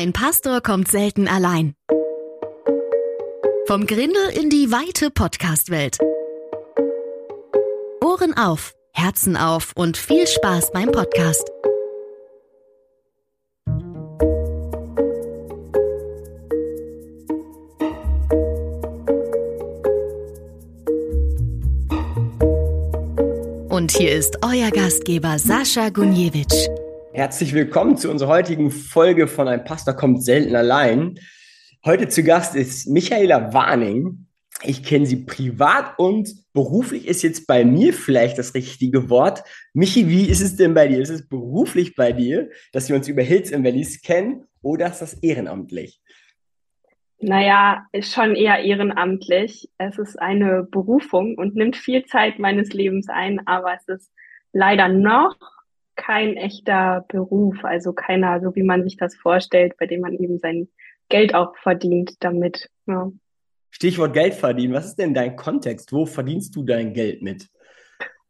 Ein Pastor kommt selten allein. Vom Grindel in die weite Podcast-Welt. Ohren auf, Herzen auf und viel Spaß beim Podcast. Und hier ist euer Gastgeber Sascha Gunjewitsch. Herzlich willkommen zu unserer heutigen Folge von Ein Pastor kommt selten allein. Heute zu Gast ist Michaela Warning. Ich kenne sie privat und beruflich ist jetzt bei mir vielleicht das richtige Wort. Michi, wie ist es denn bei dir? Ist es beruflich bei dir, dass wir uns über Hills in Valleys kennen oder ist das ehrenamtlich? Naja, schon eher ehrenamtlich. Es ist eine Berufung und nimmt viel Zeit meines Lebens ein, aber es ist leider noch kein echter Beruf, also keiner, so wie man sich das vorstellt, bei dem man eben sein Geld auch verdient damit. Ja. Stichwort Geld verdienen. Was ist denn dein Kontext? Wo verdienst du dein Geld mit?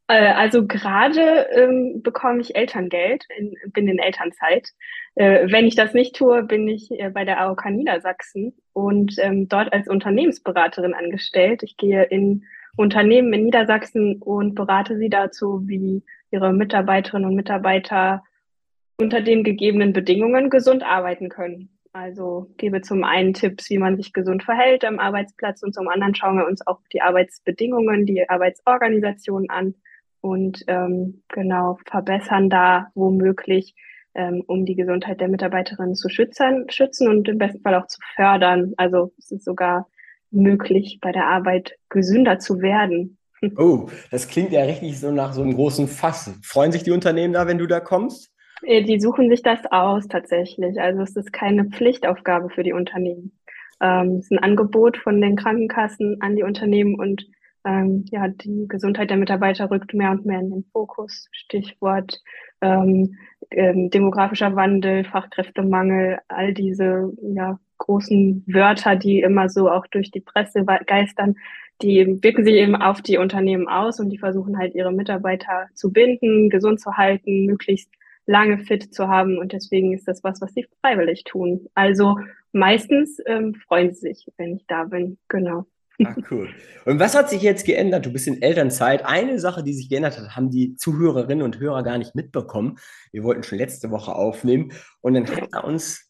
Äh, also gerade ähm, bekomme ich Elterngeld, in, bin in Elternzeit. Äh, wenn ich das nicht tue, bin ich äh, bei der AOK Niedersachsen und ähm, dort als Unternehmensberaterin angestellt. Ich gehe in Unternehmen in Niedersachsen und berate sie dazu, wie ihre Mitarbeiterinnen und Mitarbeiter unter den gegebenen Bedingungen gesund arbeiten können. Also gebe zum einen Tipps, wie man sich gesund verhält am Arbeitsplatz und zum anderen schauen wir uns auch die Arbeitsbedingungen, die Arbeitsorganisation an und ähm, genau verbessern da womöglich, ähm, um die Gesundheit der Mitarbeiterinnen zu schützen, schützen und im besten Fall auch zu fördern. Also es ist sogar möglich, bei der Arbeit gesünder zu werden. Oh, das klingt ja richtig so nach so einem großen Fass. Freuen sich die Unternehmen da, wenn du da kommst? Äh, die suchen sich das aus tatsächlich. Also es ist keine Pflichtaufgabe für die Unternehmen. Ähm, es ist ein Angebot von den Krankenkassen an die Unternehmen und ähm, ja, die Gesundheit der Mitarbeiter rückt mehr und mehr in den Fokus. Stichwort ähm, ähm, demografischer Wandel, Fachkräftemangel, all diese ja, großen Wörter, die immer so auch durch die Presse geistern, die wirken sich eben auf die Unternehmen aus und die versuchen halt ihre Mitarbeiter zu binden, gesund zu halten, möglichst lange fit zu haben und deswegen ist das was, was sie freiwillig tun. Also meistens ähm, freuen sie sich, wenn ich da bin. Genau. Ah, cool. Und was hat sich jetzt geändert? Du bist in Elternzeit. Eine Sache, die sich geändert hat, haben die Zuhörerinnen und Hörer gar nicht mitbekommen. Wir wollten schon letzte Woche aufnehmen und dann hat er uns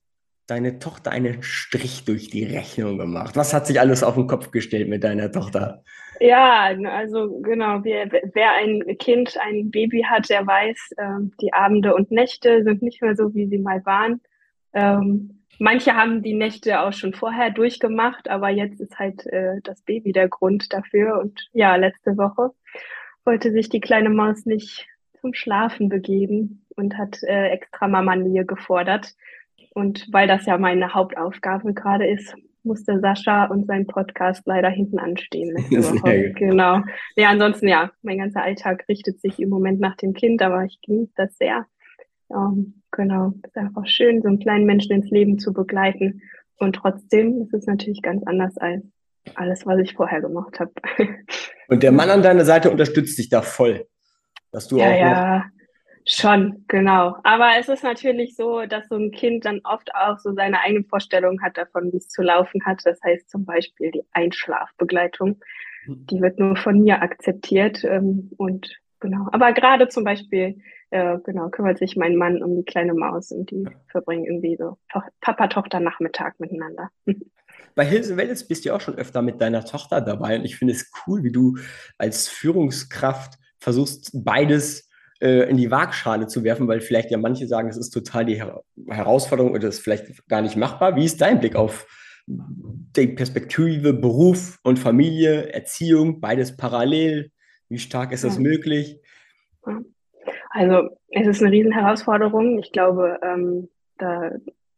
deine Tochter einen Strich durch die Rechnung gemacht. Was hat sich alles auf den Kopf gestellt mit deiner Tochter? Ja, also genau, wer, wer ein Kind, ein Baby hat, der weiß, äh, die Abende und Nächte sind nicht mehr so, wie sie mal waren. Ähm, manche haben die Nächte auch schon vorher durchgemacht, aber jetzt ist halt äh, das Baby der Grund dafür. Und ja, letzte Woche wollte sich die kleine Maus nicht zum Schlafen begeben und hat äh, extra Mama-Nähe gefordert. Und weil das ja meine Hauptaufgabe gerade ist, musste Sascha und sein Podcast leider hinten anstehen. Genau. Ja, ansonsten ja, mein ganzer Alltag richtet sich im Moment nach dem Kind, aber ich genieße das sehr. Ähm, genau. Es ist einfach schön, so einen kleinen Menschen ins Leben zu begleiten. Und trotzdem ist es natürlich ganz anders als alles, was ich vorher gemacht habe. Und der Mann an deiner Seite unterstützt dich da voll. Dass du ja, auch ja, Schon, genau. Aber es ist natürlich so, dass so ein Kind dann oft auch so seine eigene Vorstellung hat davon, wie es zu laufen hat. Das heißt zum Beispiel die Einschlafbegleitung. Die wird nur von mir akzeptiert. Ähm, und genau. Aber gerade zum Beispiel, äh, genau, kümmert sich mein Mann um die kleine Maus und die verbringen irgendwie so Papa-Tochter-Nachmittag miteinander. Bei Hilse Welles bist du auch schon öfter mit deiner Tochter dabei und ich finde es cool, wie du als Führungskraft versuchst, beides in die Waagschale zu werfen, weil vielleicht ja manche sagen, es ist total die Her Herausforderung oder es ist vielleicht gar nicht machbar. Wie ist dein Blick auf die Perspektive Beruf und Familie, Erziehung, beides parallel? Wie stark ist das ja. möglich? Also es ist eine Riesenherausforderung. Ich glaube, ähm, da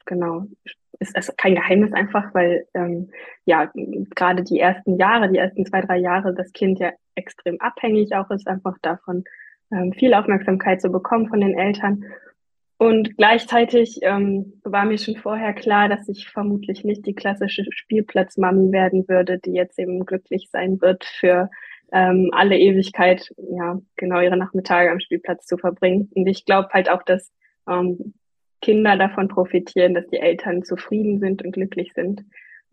genau ist es kein Geheimnis einfach, weil ähm, ja gerade die ersten Jahre, die ersten zwei, drei Jahre, das Kind ja extrem abhängig auch ist einfach davon, ähm, viel Aufmerksamkeit zu bekommen von den Eltern. Und gleichzeitig ähm, war mir schon vorher klar, dass ich vermutlich nicht die klassische Spielplatzmami werden würde, die jetzt eben glücklich sein wird, für ähm, alle Ewigkeit, ja, genau ihre Nachmittage am Spielplatz zu verbringen. Und ich glaube halt auch, dass ähm, Kinder davon profitieren, dass die Eltern zufrieden sind und glücklich sind.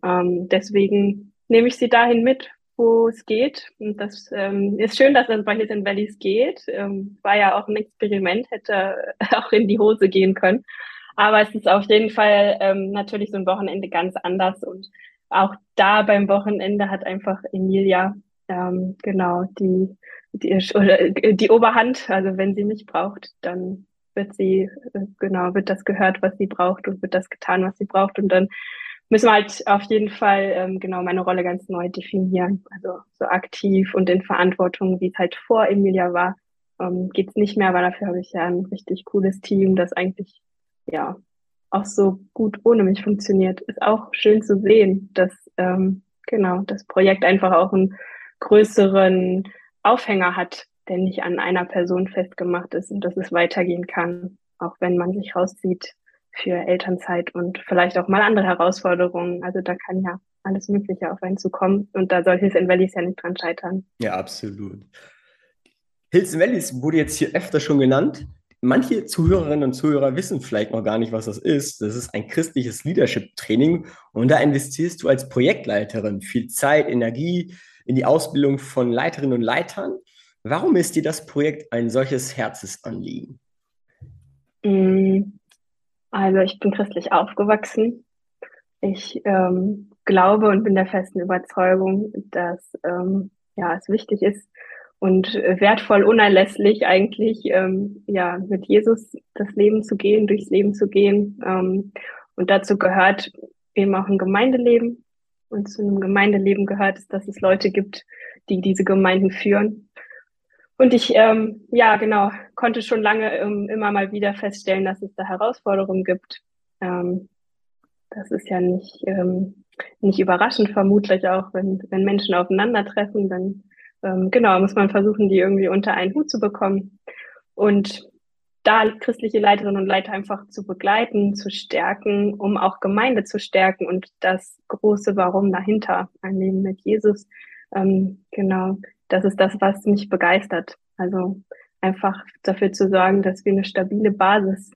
Ähm, deswegen nehme ich sie dahin mit, wo es geht. Und das ähm, ist schön, dass es bei Hills Valleys geht. Ähm, war ja auch ein Experiment, hätte auch in die Hose gehen können. Aber es ist auf jeden Fall ähm, natürlich so ein Wochenende ganz anders. Und auch da beim Wochenende hat einfach Emilia ähm, genau die, die, oder, die Oberhand. Also wenn sie mich braucht, dann wird sie, äh, genau, wird das gehört, was sie braucht und wird das getan, was sie braucht. Und dann müssen wir halt auf jeden Fall ähm, genau meine Rolle ganz neu definieren. Also so aktiv und in Verantwortung, wie es halt vor Emilia war, ähm, geht es nicht mehr, aber dafür habe ich ja ein richtig cooles Team, das eigentlich ja auch so gut ohne mich funktioniert. Ist auch schön zu sehen, dass ähm, genau das Projekt einfach auch einen größeren Aufhänger hat, der nicht an einer Person festgemacht ist und dass es weitergehen kann, auch wenn man sich rauszieht für Elternzeit und vielleicht auch mal andere Herausforderungen. Also da kann ja alles Mögliche auf einen zukommen und da soll Hills in Valleys ja nicht dran scheitern. Ja, absolut. Hills Valleys wurde jetzt hier öfter schon genannt. Manche Zuhörerinnen und Zuhörer wissen vielleicht noch gar nicht, was das ist. Das ist ein christliches Leadership-Training und da investierst du als Projektleiterin viel Zeit, Energie in die Ausbildung von Leiterinnen und Leitern. Warum ist dir das Projekt ein solches Herzensanliegen? Mm, also ich bin christlich aufgewachsen. Ich ähm, glaube und bin der festen Überzeugung, dass ähm, ja, es wichtig ist und wertvoll, unerlässlich eigentlich, ähm, ja, mit Jesus das Leben zu gehen, durchs Leben zu gehen. Ähm, und dazu gehört eben auch ein Gemeindeleben. Und zu einem Gemeindeleben gehört es, dass es Leute gibt, die diese Gemeinden führen. Und ich, ähm, ja, genau, konnte schon lange ähm, immer mal wieder feststellen, dass es da Herausforderungen gibt. Ähm, das ist ja nicht, ähm, nicht überraschend, vermutlich auch, wenn, wenn Menschen aufeinandertreffen, dann ähm, genau muss man versuchen, die irgendwie unter einen Hut zu bekommen. Und da christliche Leiterinnen und Leiter einfach zu begleiten, zu stärken, um auch Gemeinde zu stärken und das große Warum dahinter, ein Leben mit Jesus. Ähm, genau, das ist das, was mich begeistert. Also einfach dafür zu sorgen, dass wir eine stabile Basis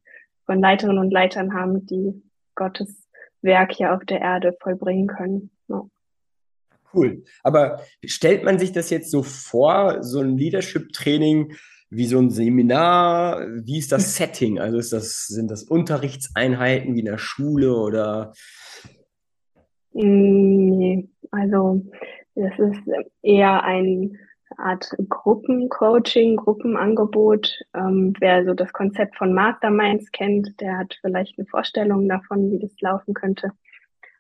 von Leiterinnen und Leitern haben, die Gottes Werk hier auf der Erde vollbringen können. Ja. Cool. Aber stellt man sich das jetzt so vor, so ein Leadership-Training wie so ein Seminar? Wie ist das Setting? Also ist das, sind das Unterrichtseinheiten wie in der Schule oder? Nee, also das ist eher eine Art Gruppencoaching, Gruppenangebot. Ähm, wer so das Konzept von Masterminds kennt, der hat vielleicht eine Vorstellung davon, wie das laufen könnte.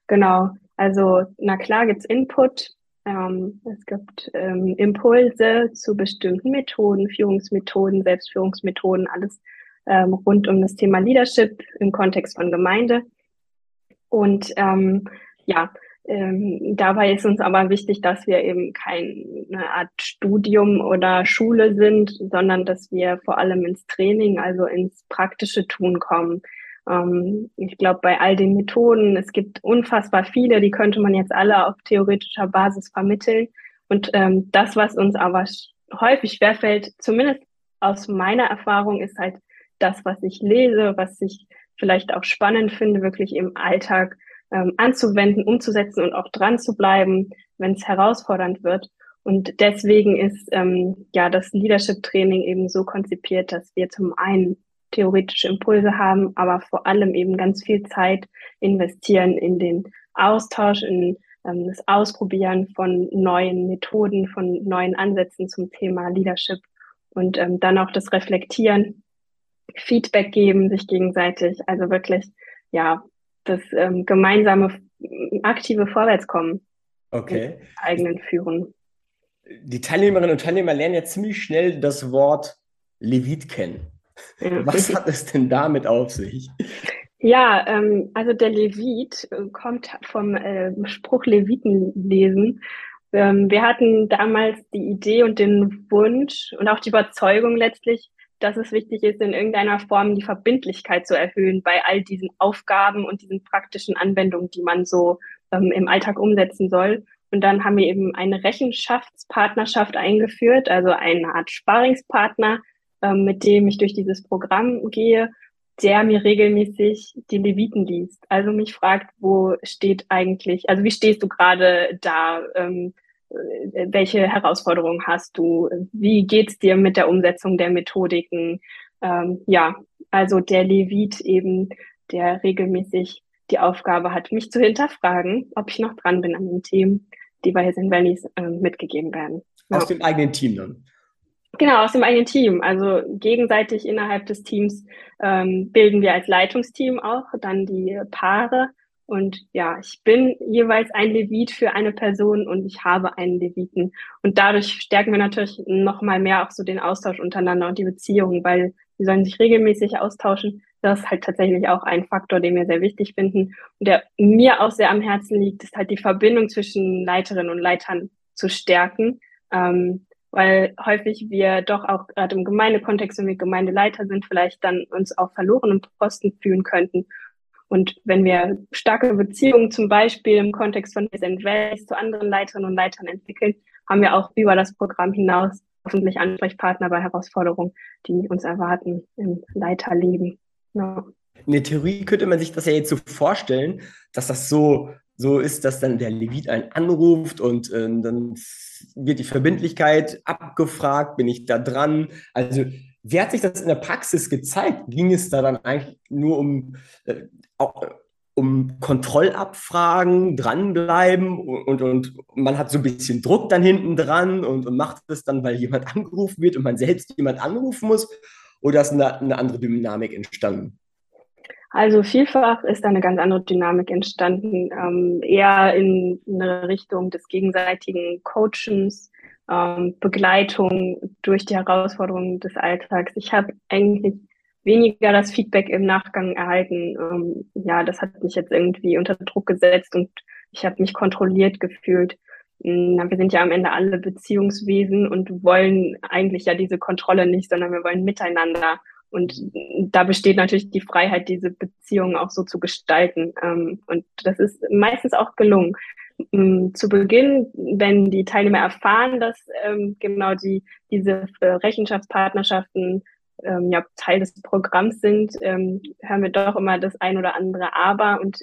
Genau, also na klar gibt's Input, ähm, es gibt ähm, Impulse zu bestimmten Methoden, Führungsmethoden, Selbstführungsmethoden, alles ähm, rund um das Thema Leadership im Kontext von Gemeinde. Und ähm, ja, ähm, dabei ist uns aber wichtig, dass wir eben keine Art Studium oder Schule sind, sondern dass wir vor allem ins Training, also ins praktische Tun kommen. Ähm, ich glaube, bei all den Methoden, es gibt unfassbar viele, die könnte man jetzt alle auf theoretischer Basis vermitteln. Und ähm, das, was uns aber häufig schwerfällt, zumindest aus meiner Erfahrung, ist halt das, was ich lese, was ich vielleicht auch spannend finde, wirklich im Alltag ähm, anzuwenden, umzusetzen und auch dran zu bleiben, wenn es herausfordernd wird. Und deswegen ist ähm, ja das Leadership Training eben so konzipiert, dass wir zum einen theoretische Impulse haben, aber vor allem eben ganz viel Zeit investieren in den Austausch, in ähm, das Ausprobieren von neuen Methoden, von neuen Ansätzen zum Thema Leadership und ähm, dann auch das Reflektieren, Feedback geben, sich gegenseitig, also wirklich, ja, das ähm, gemeinsame aktive Vorwärtskommen. Okay. Eigenen Führen. Die Teilnehmerinnen und Teilnehmer lernen ja ziemlich schnell das Wort Levit kennen. Was hat es denn damit auf sich? Ja, ähm, also der Levit äh, kommt vom äh, Spruch Leviten lesen. Ähm, wir hatten damals die Idee und den Wunsch und auch die Überzeugung letztlich, dass es wichtig ist, in irgendeiner Form die Verbindlichkeit zu erhöhen bei all diesen Aufgaben und diesen praktischen Anwendungen, die man so ähm, im Alltag umsetzen soll. Und dann haben wir eben eine Rechenschaftspartnerschaft eingeführt, also eine Art Sparingspartner, ähm, mit dem ich durch dieses Programm gehe, der mir regelmäßig die Leviten liest. Also mich fragt, wo steht eigentlich, also wie stehst du gerade da? Ähm, äh, welche Herausforderungen hast du? Wie geht's dir mit der Umsetzung der Methodiken? Ähm, ja, also der Levit eben, der regelmäßig die Aufgabe hat, mich zu hinterfragen, ob ich noch dran bin an den Themen, die bei His Valleys äh, mitgegeben werden. Aus ja. dem eigenen Team dann. Genau, aus dem eigenen Team. Also gegenseitig innerhalb des Teams ähm, bilden wir als Leitungsteam auch dann die Paare. Und ja, ich bin jeweils ein Levit für eine Person und ich habe einen Leviten. Und dadurch stärken wir natürlich noch mal mehr auch so den Austausch untereinander und die Beziehungen, weil sie sollen sich regelmäßig austauschen. Das ist halt tatsächlich auch ein Faktor, den wir sehr wichtig finden. Und der mir auch sehr am Herzen liegt, ist halt die Verbindung zwischen Leiterinnen und Leitern zu stärken. Ähm, weil häufig wir doch auch gerade im Gemeindekontext, wenn wir Gemeindeleiter sind, vielleicht dann uns auf verlorenen Posten fühlen könnten. Und wenn wir starke Beziehungen zum Beispiel im Kontext von West zu anderen Leiterinnen und Leitern entwickeln, haben wir auch über das Programm hinaus hoffentlich Ansprechpartner bei Herausforderungen, die uns erwarten im Leiterleben. Ja. In der Theorie könnte man sich das ja jetzt so vorstellen, dass das so so ist, dass dann der Levit einen anruft und äh, dann wird die Verbindlichkeit abgefragt, bin ich da dran? Also, wie hat sich das in der Praxis gezeigt? Ging es da dann eigentlich nur um, äh, um Kontrollabfragen, dranbleiben und, und, man hat so ein bisschen Druck dann hinten dran und, und macht es dann, weil jemand angerufen wird und man selbst jemand anrufen muss? Oder ist eine, eine andere Dynamik entstanden? Also vielfach ist da eine ganz andere Dynamik entstanden, ähm, eher in eine Richtung des gegenseitigen Coachens, ähm, Begleitung durch die Herausforderungen des Alltags. Ich habe eigentlich weniger das Feedback im Nachgang erhalten. Ähm, ja, das hat mich jetzt irgendwie unter Druck gesetzt und ich habe mich kontrolliert gefühlt. Hm, na, wir sind ja am Ende alle Beziehungswesen und wollen eigentlich ja diese Kontrolle nicht, sondern wir wollen miteinander und da besteht natürlich die Freiheit, diese Beziehungen auch so zu gestalten. Ähm, und das ist meistens auch gelungen. Ähm, zu Beginn, wenn die Teilnehmer erfahren, dass ähm, genau die, diese äh, Rechenschaftspartnerschaften ja, Teil des Programms sind, hören wir doch immer das ein oder andere Aber und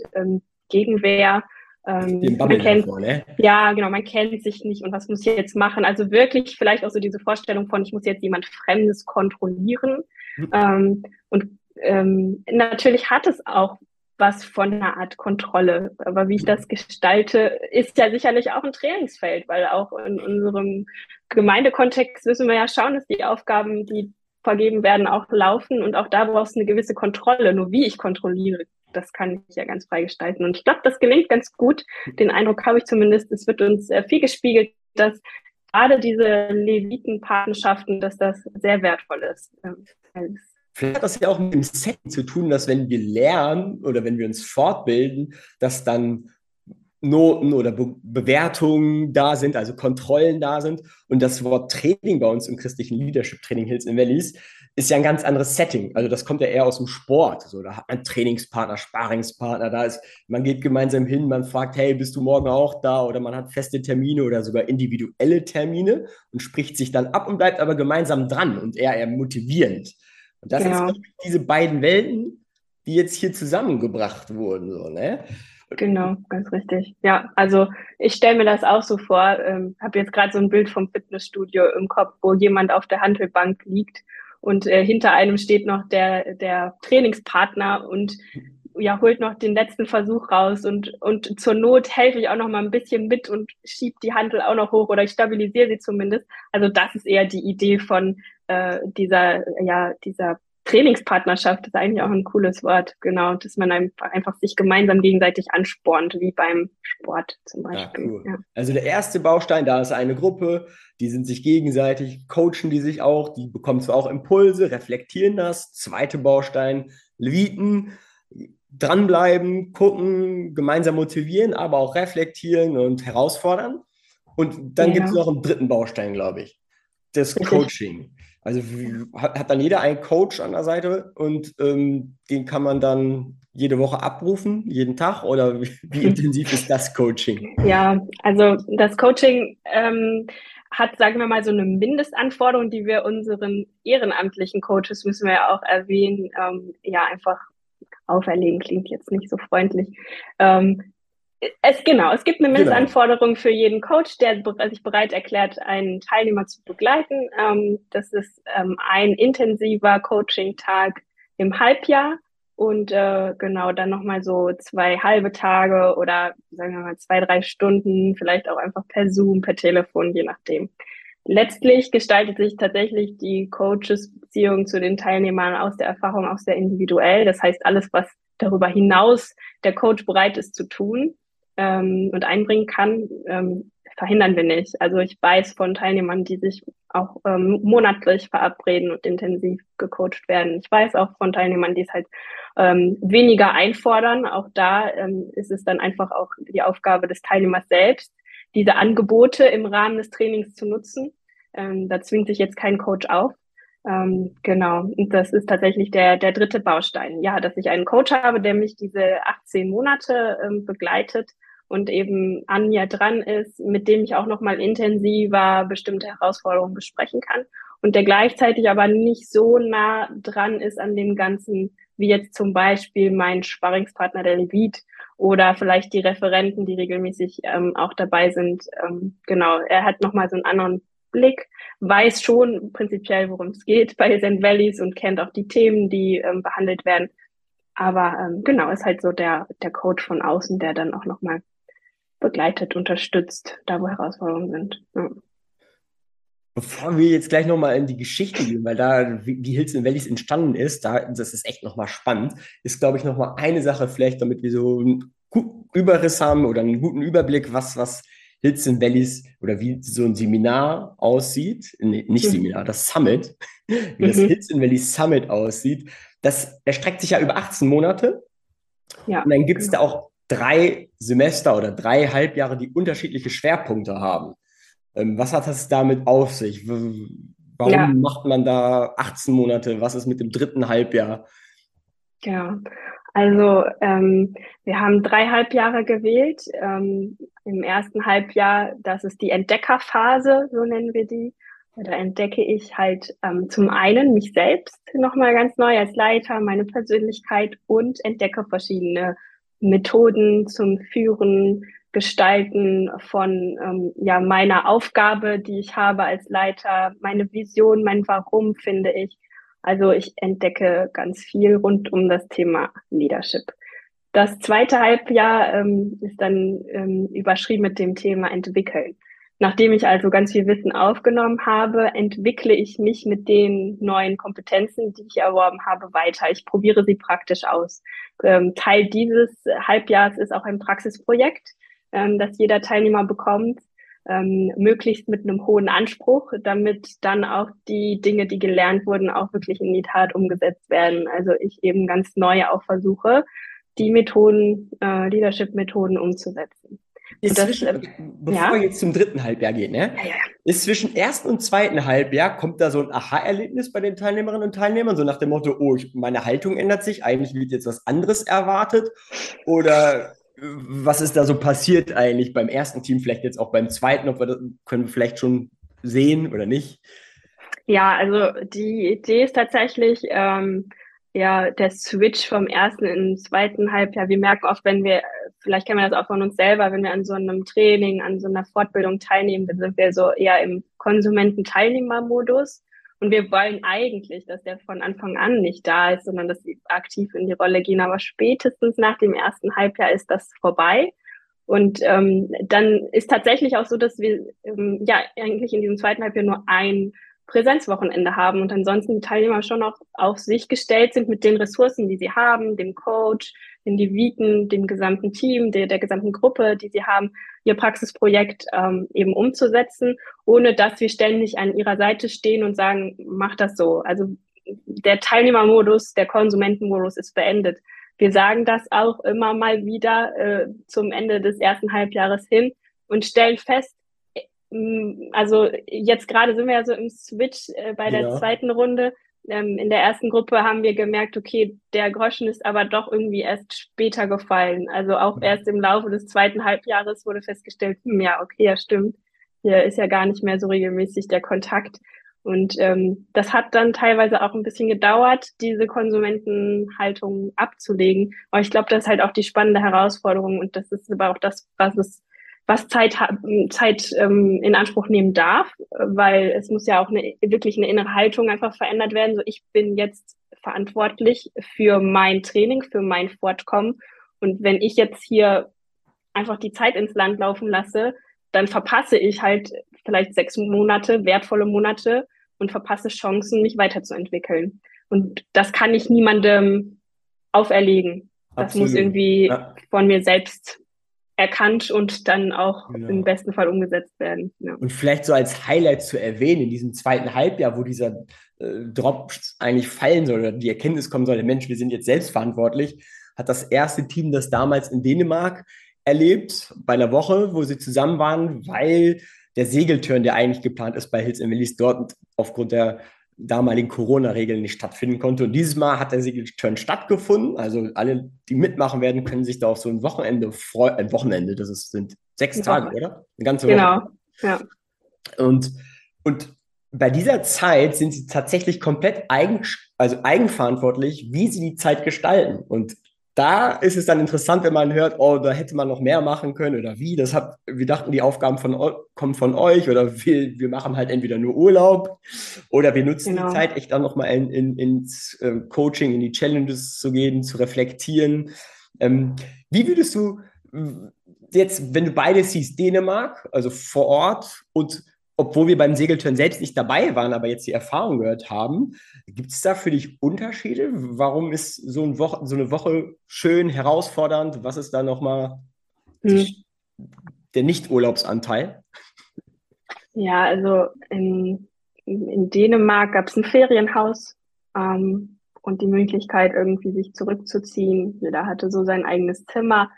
Gegenwehr. Ähm, man kennt, davor, ne? Ja, genau, man kennt sich nicht und was muss ich jetzt machen? Also wirklich vielleicht auch so diese Vorstellung von, ich muss jetzt jemand Fremdes kontrollieren. Mhm. Ähm, und ähm, natürlich hat es auch was von einer Art Kontrolle. Aber wie ich das gestalte, ist ja sicherlich auch ein Trainingsfeld, weil auch in unserem Gemeindekontext müssen wir ja schauen, dass die Aufgaben, die vergeben werden, auch laufen und auch da brauchst du eine gewisse Kontrolle. Nur wie ich kontrolliere, das kann ich ja ganz frei gestalten. Und ich glaube, das gelingt ganz gut. Den Eindruck habe ich zumindest. Es wird uns äh, viel gespiegelt, dass gerade diese Levitenpatenschaften, dass das sehr wertvoll ist. Vielleicht hat das ja auch mit dem Setting zu tun, dass wenn wir lernen oder wenn wir uns fortbilden, dass dann Noten oder Be Bewertungen da sind, also Kontrollen da sind. Und das Wort Training bei uns im christlichen Leadership Training Hills in Valleys ist ja ein ganz anderes Setting. Also das kommt ja eher aus dem Sport. So, da hat man Trainingspartner, Sparingspartner, da ist, man geht gemeinsam hin, man fragt, hey, bist du morgen auch da? Oder man hat feste Termine oder sogar individuelle Termine und spricht sich dann ab und bleibt aber gemeinsam dran und eher, eher motivierend. Und das ja. sind diese beiden Welten, die jetzt hier zusammengebracht wurden. So, ne? Genau, ganz richtig. Ja, also ich stelle mir das auch so vor, ähm, habe jetzt gerade so ein Bild vom Fitnessstudio im Kopf, wo jemand auf der Handelbank liegt und äh, hinter einem steht noch der, der Trainingspartner und ja, holt noch den letzten Versuch raus und, und zur Not helfe ich auch noch mal ein bisschen mit und schiebe die Handel auch noch hoch oder ich stabilisiere sie zumindest. Also das ist eher die Idee von äh, dieser, ja, dieser Trainingspartnerschaft ist eigentlich auch ein cooles Wort, genau, dass man einfach sich gemeinsam gegenseitig anspornt, wie beim Sport zum Beispiel. Ja, cool. ja. Also der erste Baustein, da ist eine Gruppe, die sind sich gegenseitig, coachen die sich auch, die bekommen zwar auch Impulse, reflektieren das. Zweite Baustein, Leviten, dranbleiben, gucken, gemeinsam motivieren, aber auch reflektieren und herausfordern. Und dann ja. gibt es noch einen dritten Baustein, glaube ich, das Coaching. Also hat dann jeder einen Coach an der Seite und ähm, den kann man dann jede Woche abrufen, jeden Tag oder wie, wie intensiv ist das Coaching? Ja, also das Coaching ähm, hat, sagen wir mal, so eine Mindestanforderung, die wir unseren ehrenamtlichen Coaches, müssen wir ja auch erwähnen, ähm, ja, einfach auferlegen, klingt jetzt nicht so freundlich. Ähm, es, genau, es gibt eine genau. Mindestanforderung genau. für jeden Coach, der sich bereit erklärt, einen Teilnehmer zu begleiten. Ähm, das ist ähm, ein intensiver Coaching-Tag im Halbjahr und äh, genau dann nochmal so zwei halbe Tage oder sagen wir mal zwei, drei Stunden, vielleicht auch einfach per Zoom, per Telefon, je nachdem. Letztlich gestaltet sich tatsächlich die Coaches-Beziehung zu den Teilnehmern aus der Erfahrung auch sehr individuell. Das heißt, alles, was darüber hinaus der Coach bereit ist zu tun ähm, und einbringen kann, ähm, verhindern wir nicht. Also ich weiß von Teilnehmern, die sich auch ähm, monatlich verabreden und intensiv gecoacht werden. Ich weiß auch von Teilnehmern, die es halt ähm, weniger einfordern. Auch da ähm, ist es dann einfach auch die Aufgabe des Teilnehmers selbst, diese Angebote im Rahmen des Trainings zu nutzen. Ähm, da zwingt sich jetzt kein Coach auf. Ähm, genau, und das ist tatsächlich der, der dritte Baustein. Ja, dass ich einen Coach habe, der mich diese 18 Monate ähm, begleitet und eben an mir dran ist, mit dem ich auch nochmal intensiver bestimmte Herausforderungen besprechen kann und der gleichzeitig aber nicht so nah dran ist an dem Ganzen, wie jetzt zum Beispiel mein Sparringspartner der Levit oder vielleicht die Referenten, die regelmäßig ähm, auch dabei sind. Ähm, genau, er hat nochmal so einen anderen Blick, weiß schon prinzipiell, worum es geht bei St. Valleys und kennt auch die Themen, die ähm, behandelt werden. Aber ähm, genau, ist halt so der, der Coach von außen, der dann auch nochmal begleitet, unterstützt, da wo Herausforderungen sind. Ja. Bevor wir jetzt gleich nochmal in die Geschichte gehen, weil da, wie, Hills in Valleys entstanden ist, da, das ist echt nochmal spannend, ist, glaube ich, nochmal eine Sache vielleicht, damit wir so einen guten Überriss haben oder einen guten Überblick, was, was Hills in Valleys oder wie so ein Seminar aussieht, nee, nicht mhm. Seminar, das Summit, wie das mhm. Hills in Valleys Summit aussieht, das erstreckt sich ja über 18 Monate. Ja, und dann gibt es genau. da auch drei Semester oder drei Halbjahre, die unterschiedliche Schwerpunkte haben. Ähm, was hat das damit auf sich? Warum ja. macht man da 18 Monate? Was ist mit dem dritten Halbjahr? Ja, also ähm, wir haben drei Halbjahre gewählt. Ähm, Im ersten Halbjahr, das ist die Entdeckerphase, so nennen wir die. Da entdecke ich halt ähm, zum einen mich selbst nochmal ganz neu als Leiter, meine Persönlichkeit und entdecke verschiedene Methoden zum Führen, Gestalten von ähm, ja, meiner Aufgabe, die ich habe als Leiter, meine Vision, mein Warum finde ich. Also ich entdecke ganz viel rund um das Thema Leadership. Das zweite Halbjahr ähm, ist dann ähm, überschrieben mit dem Thema Entwickeln. Nachdem ich also ganz viel Wissen aufgenommen habe, entwickle ich mich mit den neuen Kompetenzen, die ich erworben habe, weiter. Ich probiere sie praktisch aus. Ähm, Teil dieses Halbjahres ist auch ein Praxisprojekt, ähm, das jeder Teilnehmer bekommt, ähm, möglichst mit einem hohen Anspruch, damit dann auch die Dinge, die gelernt wurden, auch wirklich in die Tat umgesetzt werden. Also ich eben ganz neu auch versuche, die Methoden, äh, Leadership-Methoden umzusetzen. Ist das, zwischen, äh, bevor ja? wir jetzt zum dritten Halbjahr gehen, ne? Ja, ja. ist zwischen ersten und zweiten Halbjahr, kommt da so ein Aha-Erlebnis bei den Teilnehmerinnen und Teilnehmern, so nach dem Motto, oh, ich, meine Haltung ändert sich, eigentlich wird jetzt was anderes erwartet? Oder äh, was ist da so passiert eigentlich beim ersten Team, vielleicht jetzt auch beim zweiten, ob wir das, können wir vielleicht schon sehen oder nicht? Ja, also die Idee ist tatsächlich, ähm, ja, der Switch vom ersten in den zweiten Halbjahr. Wir merken oft, wenn wir, vielleicht kennen wir das auch von uns selber, wenn wir an so einem Training, an so einer Fortbildung teilnehmen, dann sind wir so eher im Konsumenten-Teilnehmer-Modus. Und wir wollen eigentlich, dass der von Anfang an nicht da ist, sondern dass sie aktiv in die Rolle gehen. Aber spätestens nach dem ersten Halbjahr ist das vorbei. Und ähm, dann ist tatsächlich auch so, dass wir ähm, ja eigentlich in diesem zweiten Halbjahr nur ein Präsenzwochenende haben und ansonsten die Teilnehmer schon auch auf sich gestellt sind mit den Ressourcen, die sie haben, dem Coach, den Deviten, dem gesamten Team, der, der gesamten Gruppe, die sie haben, ihr Praxisprojekt ähm, eben umzusetzen, ohne dass wir ständig an ihrer Seite stehen und sagen, mach das so. Also der Teilnehmermodus, der Konsumentenmodus ist beendet. Wir sagen das auch immer mal wieder äh, zum Ende des ersten Halbjahres hin und stellen fest, also jetzt gerade sind wir ja so im Switch äh, bei der ja. zweiten Runde. Ähm, in der ersten Gruppe haben wir gemerkt, okay, der Groschen ist aber doch irgendwie erst später gefallen. Also auch mhm. erst im Laufe des zweiten Halbjahres wurde festgestellt, hm, ja, okay, ja, stimmt. hier ist ja gar nicht mehr so regelmäßig der Kontakt. Und ähm, das hat dann teilweise auch ein bisschen gedauert, diese Konsumentenhaltung abzulegen. Aber ich glaube, das ist halt auch die spannende Herausforderung und das ist aber auch das, was es, was Zeit, Zeit ähm, in Anspruch nehmen darf, weil es muss ja auch eine, wirklich eine innere Haltung einfach verändert werden. So, ich bin jetzt verantwortlich für mein Training, für mein Fortkommen. Und wenn ich jetzt hier einfach die Zeit ins Land laufen lasse, dann verpasse ich halt vielleicht sechs Monate, wertvolle Monate und verpasse Chancen, mich weiterzuentwickeln. Und das kann ich niemandem auferlegen. Das Absolut. muss irgendwie ja. von mir selbst erkannt und dann auch genau. im besten Fall umgesetzt werden. Ja. Und vielleicht so als Highlight zu erwähnen, in diesem zweiten Halbjahr, wo dieser äh, Drop eigentlich fallen soll oder die Erkenntnis kommen soll, der Mensch, wir sind jetzt selbstverantwortlich, hat das erste Team das damals in Dänemark erlebt, bei einer Woche, wo sie zusammen waren, weil der Segelturn, der eigentlich geplant ist bei Hills Emilis, dort aufgrund der damaligen Corona-Regeln nicht stattfinden konnte. Und dieses Mal hat der Segelturn stattgefunden. Also alle, die mitmachen werden, können sich da auf so ein Wochenende freuen. Ein Wochenende, das ist, sind sechs ja. Tage, oder? Eine ganze Woche. Genau, ja. Und, und bei dieser Zeit sind sie tatsächlich komplett eigen, also eigenverantwortlich, wie sie die Zeit gestalten. Und da ist es dann interessant, wenn man hört, oh, da hätte man noch mehr machen können oder wie. Das hat, wir dachten, die Aufgaben von, kommen von euch oder wir, wir machen halt entweder nur Urlaub oder wir nutzen genau. die Zeit echt dann nochmal in, in, ins äh, Coaching, in die Challenges zu gehen, zu reflektieren. Ähm, wie würdest du jetzt, wenn du beides siehst, Dänemark, also vor Ort und obwohl wir beim Segeltörn selbst nicht dabei waren, aber jetzt die Erfahrung gehört haben, gibt es da für dich Unterschiede? Warum ist so, ein Woche, so eine Woche schön, herausfordernd? Was ist da nochmal hm. der Nicht-Urlaubsanteil? Ja, also in, in Dänemark gab es ein Ferienhaus ähm, und die Möglichkeit, irgendwie sich zurückzuziehen. Jeder hatte so sein eigenes Zimmer.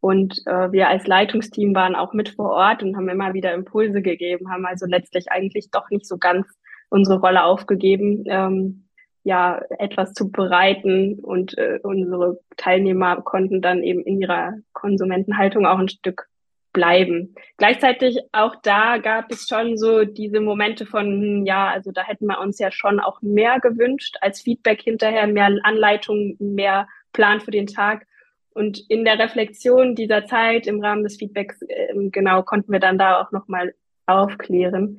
Und äh, wir als Leitungsteam waren auch mit vor Ort und haben immer wieder Impulse gegeben, haben also letztlich eigentlich doch nicht so ganz unsere Rolle aufgegeben, ähm, ja, etwas zu bereiten und äh, unsere Teilnehmer konnten dann eben in ihrer Konsumentenhaltung auch ein Stück bleiben. Gleichzeitig auch da gab es schon so diese Momente von, hm, ja, also da hätten wir uns ja schon auch mehr gewünscht als Feedback hinterher, mehr Anleitung, mehr Plan für den Tag. Und in der Reflexion dieser Zeit im Rahmen des Feedbacks, äh, genau, konnten wir dann da auch nochmal aufklären.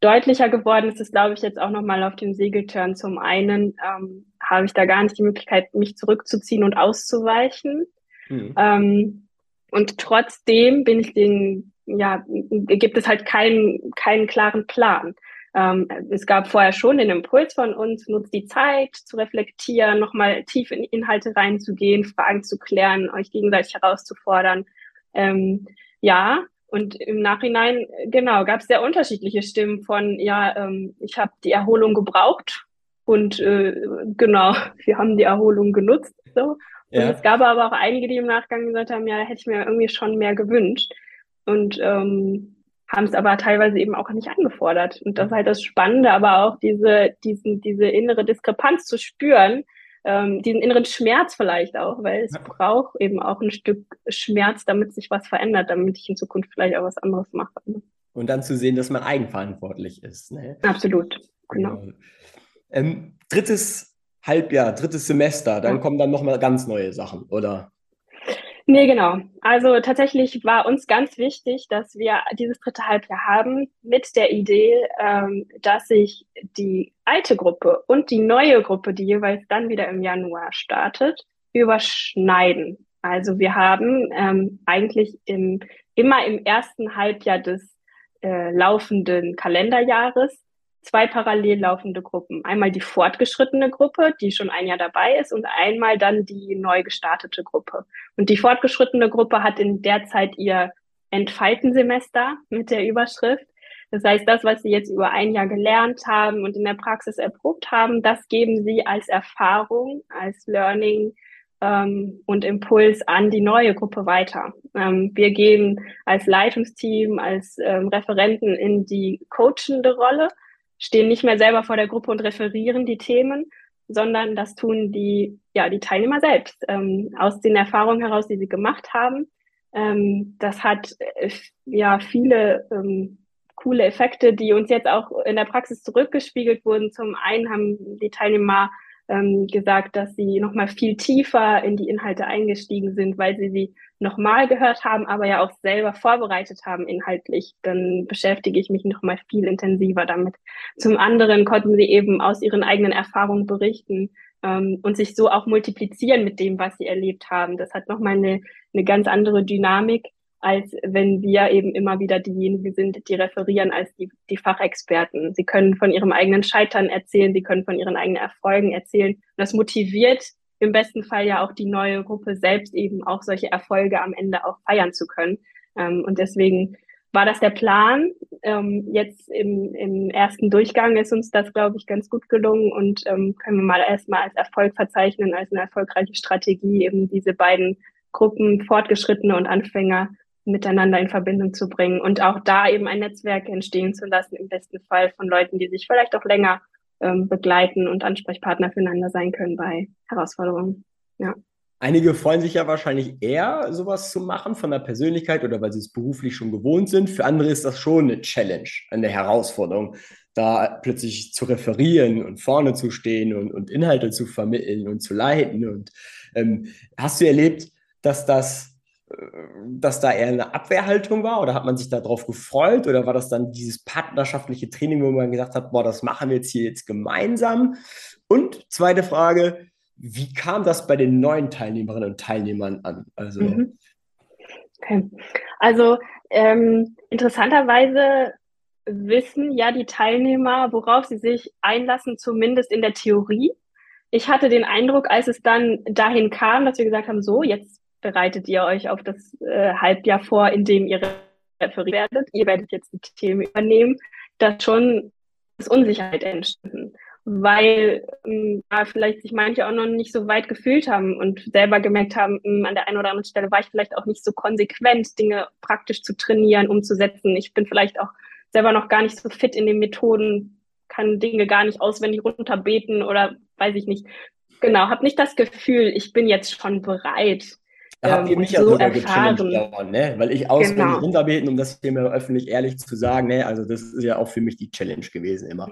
Deutlicher geworden ist es, glaube ich, jetzt auch nochmal auf dem Segelturn. Zum einen ähm, habe ich da gar nicht die Möglichkeit, mich zurückzuziehen und auszuweichen. Mhm. Ähm, und trotzdem bin ich den, ja, gibt es halt keinen, keinen klaren Plan. Ähm, es gab vorher schon den Impuls von uns, nutzt die Zeit zu reflektieren, nochmal tief in Inhalte reinzugehen, Fragen zu klären, euch gegenseitig herauszufordern. Ähm, ja, und im Nachhinein, genau, gab es sehr unterschiedliche Stimmen von, ja, ähm, ich habe die Erholung gebraucht und äh, genau, wir haben die Erholung genutzt. So. Und ja. es gab aber auch einige, die im Nachgang gesagt haben, ja, da hätte ich mir irgendwie schon mehr gewünscht. Und ähm, haben es aber teilweise eben auch nicht angefordert. Und das ist halt das Spannende, aber auch diese, diesen, diese innere Diskrepanz zu spüren, ähm, diesen inneren Schmerz vielleicht auch, weil es ja. braucht eben auch ein Stück Schmerz, damit sich was verändert, damit ich in Zukunft vielleicht auch was anderes mache. Und dann zu sehen, dass man eigenverantwortlich ist. Ne? Absolut, genau. genau. Ähm, drittes Halbjahr, drittes Semester, dann ja. kommen dann nochmal ganz neue Sachen, oder? Nee, genau. Also tatsächlich war uns ganz wichtig, dass wir dieses dritte Halbjahr haben mit der Idee, ähm, dass sich die alte Gruppe und die neue Gruppe, die jeweils dann wieder im Januar startet, überschneiden. Also wir haben ähm, eigentlich im, immer im ersten Halbjahr des äh, laufenden Kalenderjahres zwei parallel laufende Gruppen. Einmal die fortgeschrittene Gruppe, die schon ein Jahr dabei ist, und einmal dann die neu gestartete Gruppe. Und die fortgeschrittene Gruppe hat in der Zeit ihr Entfaltensemester mit der Überschrift. Das heißt, das, was Sie jetzt über ein Jahr gelernt haben und in der Praxis erprobt haben, das geben Sie als Erfahrung, als Learning ähm, und Impuls an die neue Gruppe weiter. Ähm, wir gehen als Leitungsteam, als ähm, Referenten in die coachende Rolle stehen nicht mehr selber vor der Gruppe und referieren die Themen, sondern das tun die, ja, die Teilnehmer selbst ähm, aus den Erfahrungen heraus, die sie gemacht haben. Ähm, das hat äh, ja viele ähm, coole Effekte, die uns jetzt auch in der Praxis zurückgespiegelt wurden. Zum einen haben die Teilnehmer ähm, gesagt, dass sie nochmal viel tiefer in die Inhalte eingestiegen sind, weil sie sie nochmal gehört haben, aber ja auch selber vorbereitet haben inhaltlich. Dann beschäftige ich mich nochmal viel intensiver damit. Zum anderen konnten sie eben aus ihren eigenen Erfahrungen berichten ähm, und sich so auch multiplizieren mit dem, was sie erlebt haben. Das hat nochmal eine, eine ganz andere Dynamik als wenn wir eben immer wieder diejenigen sind, die referieren als die, die Fachexperten. Sie können von ihrem eigenen Scheitern erzählen, sie können von ihren eigenen Erfolgen erzählen. das motiviert im besten Fall ja auch die neue Gruppe selbst eben auch solche Erfolge am Ende auch feiern zu können. Ähm, und deswegen war das der Plan. Ähm, jetzt im, im ersten Durchgang ist uns das, glaube ich, ganz gut gelungen und ähm, können wir mal erstmal als Erfolg verzeichnen, als eine erfolgreiche Strategie, eben diese beiden Gruppen, Fortgeschrittene und Anfänger, miteinander in Verbindung zu bringen und auch da eben ein Netzwerk entstehen zu lassen, im besten Fall von Leuten, die sich vielleicht auch länger ähm, begleiten und Ansprechpartner füreinander sein können bei Herausforderungen. Ja. Einige freuen sich ja wahrscheinlich eher, sowas zu machen von der Persönlichkeit oder weil sie es beruflich schon gewohnt sind. Für andere ist das schon eine Challenge, eine Herausforderung, da plötzlich zu referieren und vorne zu stehen und, und Inhalte zu vermitteln und zu leiten. Und ähm, hast du erlebt, dass das dass da eher eine Abwehrhaltung war oder hat man sich darauf gefreut oder war das dann dieses partnerschaftliche Training, wo man gesagt hat, boah, das machen wir jetzt hier jetzt gemeinsam? Und zweite Frage, wie kam das bei den neuen Teilnehmerinnen und Teilnehmern an? Also, mhm. okay. also ähm, interessanterweise wissen ja die Teilnehmer, worauf sie sich einlassen, zumindest in der Theorie. Ich hatte den Eindruck, als es dann dahin kam, dass wir gesagt haben, so, jetzt bereitet ihr euch auf das äh, Halbjahr vor, in dem ihr referiert werdet. Ihr werdet jetzt die Themen übernehmen, dass schon ist Unsicherheit entstanden, weil ähm, da vielleicht sich manche auch noch nicht so weit gefühlt haben und selber gemerkt haben, mh, hm, an der einen oder anderen Stelle war ich vielleicht auch nicht so konsequent, Dinge praktisch zu trainieren, umzusetzen. Ich bin vielleicht auch selber noch gar nicht so fit in den Methoden, kann Dinge gar nicht auswendig runterbeten oder weiß ich nicht. Genau, habe nicht das Gefühl, ich bin jetzt schon bereit, da habt ihr ähm, mich ja so sogar gechallenged ne? Weil ich auswendig genau. runterbeten, um das hier mal öffentlich ehrlich zu sagen, ne? Also das ist ja auch für mich die Challenge gewesen immer.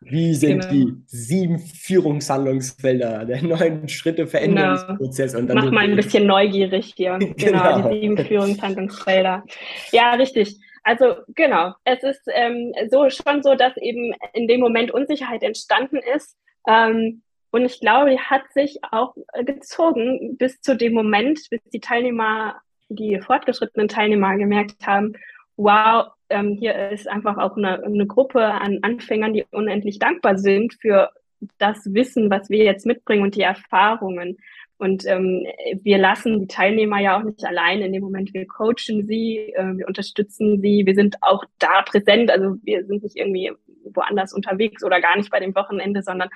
Wie sind genau. die sieben Führungshandlungsfelder der neuen Schritte Veränderungsprozess? Genau. Und dann Mach mal ein bisschen neugierig hier. Genau, genau, die sieben Führungshandlungsfelder. Ja, richtig. Also genau, es ist ähm, so schon so, dass eben in dem Moment Unsicherheit entstanden ist. Ähm, und ich glaube, die hat sich auch gezogen bis zu dem Moment, bis die Teilnehmer, die fortgeschrittenen Teilnehmer gemerkt haben, wow, ähm, hier ist einfach auch eine, eine Gruppe an Anfängern, die unendlich dankbar sind für das Wissen, was wir jetzt mitbringen und die Erfahrungen. Und ähm, wir lassen die Teilnehmer ja auch nicht allein in dem Moment. Wir coachen sie, äh, wir unterstützen sie, wir sind auch da präsent. Also wir sind nicht irgendwie woanders unterwegs oder gar nicht bei dem Wochenende, sondern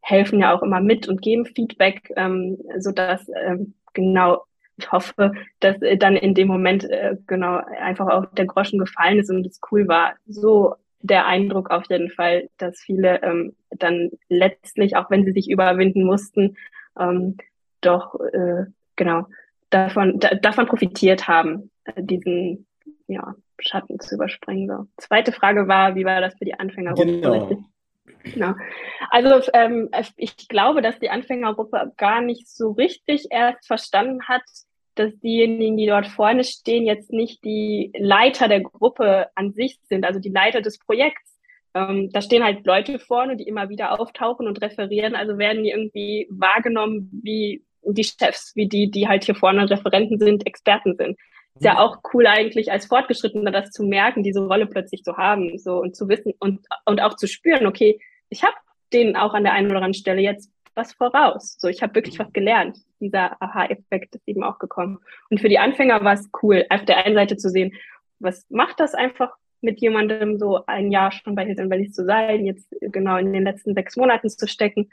helfen ja auch immer mit und geben Feedback, ähm, so dass ähm, genau ich hoffe, dass äh, dann in dem Moment äh, genau einfach auch der Groschen gefallen ist und es cool war. So der Eindruck auf jeden Fall, dass viele ähm, dann letztlich, auch wenn sie sich überwinden mussten, ähm, doch äh, genau davon da, davon profitiert haben, äh, diesen ja, Schatten zu überspringen. So. Zweite Frage war, wie war das für die Anfänger? Genau. Genau. Also ähm, ich glaube, dass die Anfängergruppe gar nicht so richtig erst verstanden hat, dass diejenigen, die dort vorne stehen, jetzt nicht die Leiter der Gruppe an sich sind, also die Leiter des Projekts. Ähm, da stehen halt Leute vorne, die immer wieder auftauchen und referieren, also werden die irgendwie wahrgenommen wie die Chefs, wie die, die halt hier vorne Referenten sind, Experten sind. Ist ja auch cool eigentlich als Fortgeschrittener das zu merken, diese Rolle plötzlich zu haben, so und zu wissen und, und auch zu spüren, okay, ich habe denen auch an der einen oder anderen Stelle jetzt was voraus. So, ich habe wirklich was gelernt. Dieser Aha-Effekt ist eben auch gekommen. Und für die Anfänger war es cool, auf der einen Seite zu sehen, was macht das einfach mit jemandem so ein Jahr schon bei Hills Valleys zu sein, jetzt genau in den letzten sechs Monaten zu stecken.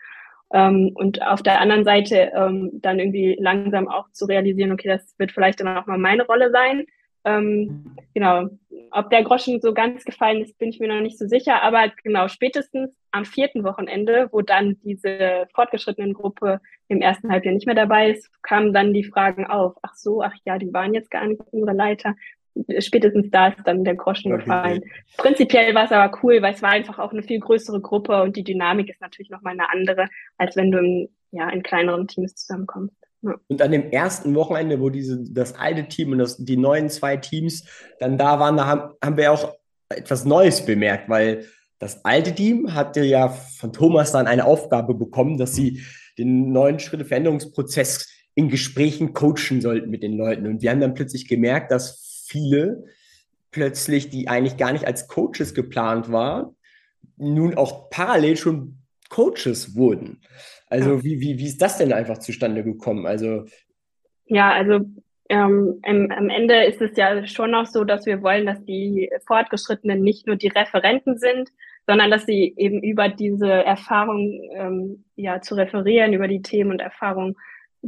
Ähm, und auf der anderen Seite ähm, dann irgendwie langsam auch zu realisieren, okay, das wird vielleicht dann auch mal meine Rolle sein. Ähm, genau, ob der Groschen so ganz gefallen ist, bin ich mir noch nicht so sicher, aber genau, spätestens am vierten Wochenende, wo dann diese fortgeschrittenen Gruppe im ersten Halbjahr nicht mehr dabei ist, kamen dann die Fragen auf. Ach so, ach ja, die waren jetzt gar nicht unsere Leiter. Spätestens da ist dann der Groschen okay. gefallen. Prinzipiell war es aber cool, weil es war einfach auch eine viel größere Gruppe und die Dynamik ist natürlich nochmal eine andere, als wenn du in, ja, in kleineren Teams zusammenkommst. Ja. Und an dem ersten Wochenende, wo diese, das alte Team und das, die neuen zwei Teams dann da waren, da haben, haben wir auch etwas Neues bemerkt, weil das alte Team hatte ja von Thomas dann eine Aufgabe bekommen, dass sie den neuen Schritte-Veränderungsprozess in Gesprächen coachen sollten mit den Leuten. Und wir haben dann plötzlich gemerkt, dass viele plötzlich, die eigentlich gar nicht als Coaches geplant waren, nun auch parallel schon Coaches wurden. Also wie, wie, wie ist das denn einfach zustande gekommen? Also ja, also ähm, am, am Ende ist es ja schon auch so, dass wir wollen, dass die Fortgeschrittenen nicht nur die Referenten sind, sondern dass sie eben über diese Erfahrung ähm, ja zu referieren, über die Themen und Erfahrungen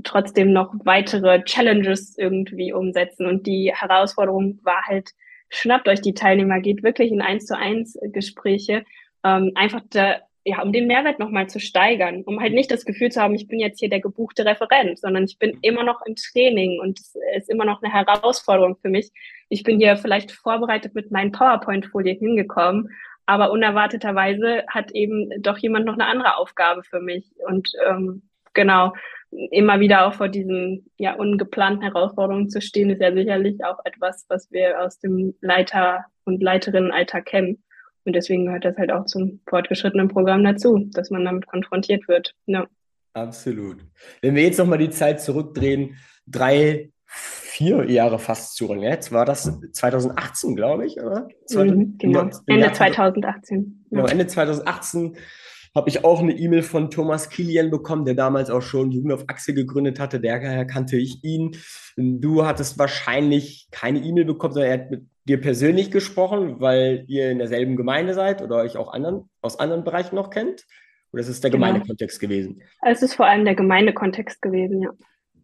trotzdem noch weitere Challenges irgendwie umsetzen. Und die Herausforderung war halt, schnappt euch die Teilnehmer, geht wirklich in eins zu eins Gespräche, ähm, einfach da, ja, um den Mehrwert nochmal zu steigern, um halt nicht das Gefühl zu haben, ich bin jetzt hier der gebuchte Referent, sondern ich bin immer noch im Training und es ist immer noch eine Herausforderung für mich. Ich bin hier vielleicht vorbereitet mit meinen PowerPoint-Folien hingekommen, aber unerwarteterweise hat eben doch jemand noch eine andere Aufgabe für mich. Und ähm, genau, immer wieder auch vor diesen ja ungeplanten Herausforderungen zu stehen, ist ja sicherlich auch etwas, was wir aus dem Leiter- und Leiterinnenalter kennen. Und deswegen gehört das halt auch zum fortgeschrittenen Programm dazu, dass man damit konfrontiert wird. Ja. Absolut. Wenn wir jetzt nochmal die Zeit zurückdrehen, drei, vier Jahre fast zurück. Jetzt war das 2018, glaube ich, oder? Mhm, genau, Ende 2018. Genau, Ende 2018 habe ich auch eine E-Mail von Thomas Kilian bekommen, der damals auch schon Jugend auf Achse gegründet hatte. Daher kannte ich ihn. Du hattest wahrscheinlich keine E-Mail bekommen, sondern er hat mit dir persönlich gesprochen, weil ihr in derselben Gemeinde seid oder euch auch anderen, aus anderen Bereichen noch kennt? Oder ist es der genau. Gemeindekontext gewesen? Es ist vor allem der Gemeindekontext gewesen, ja.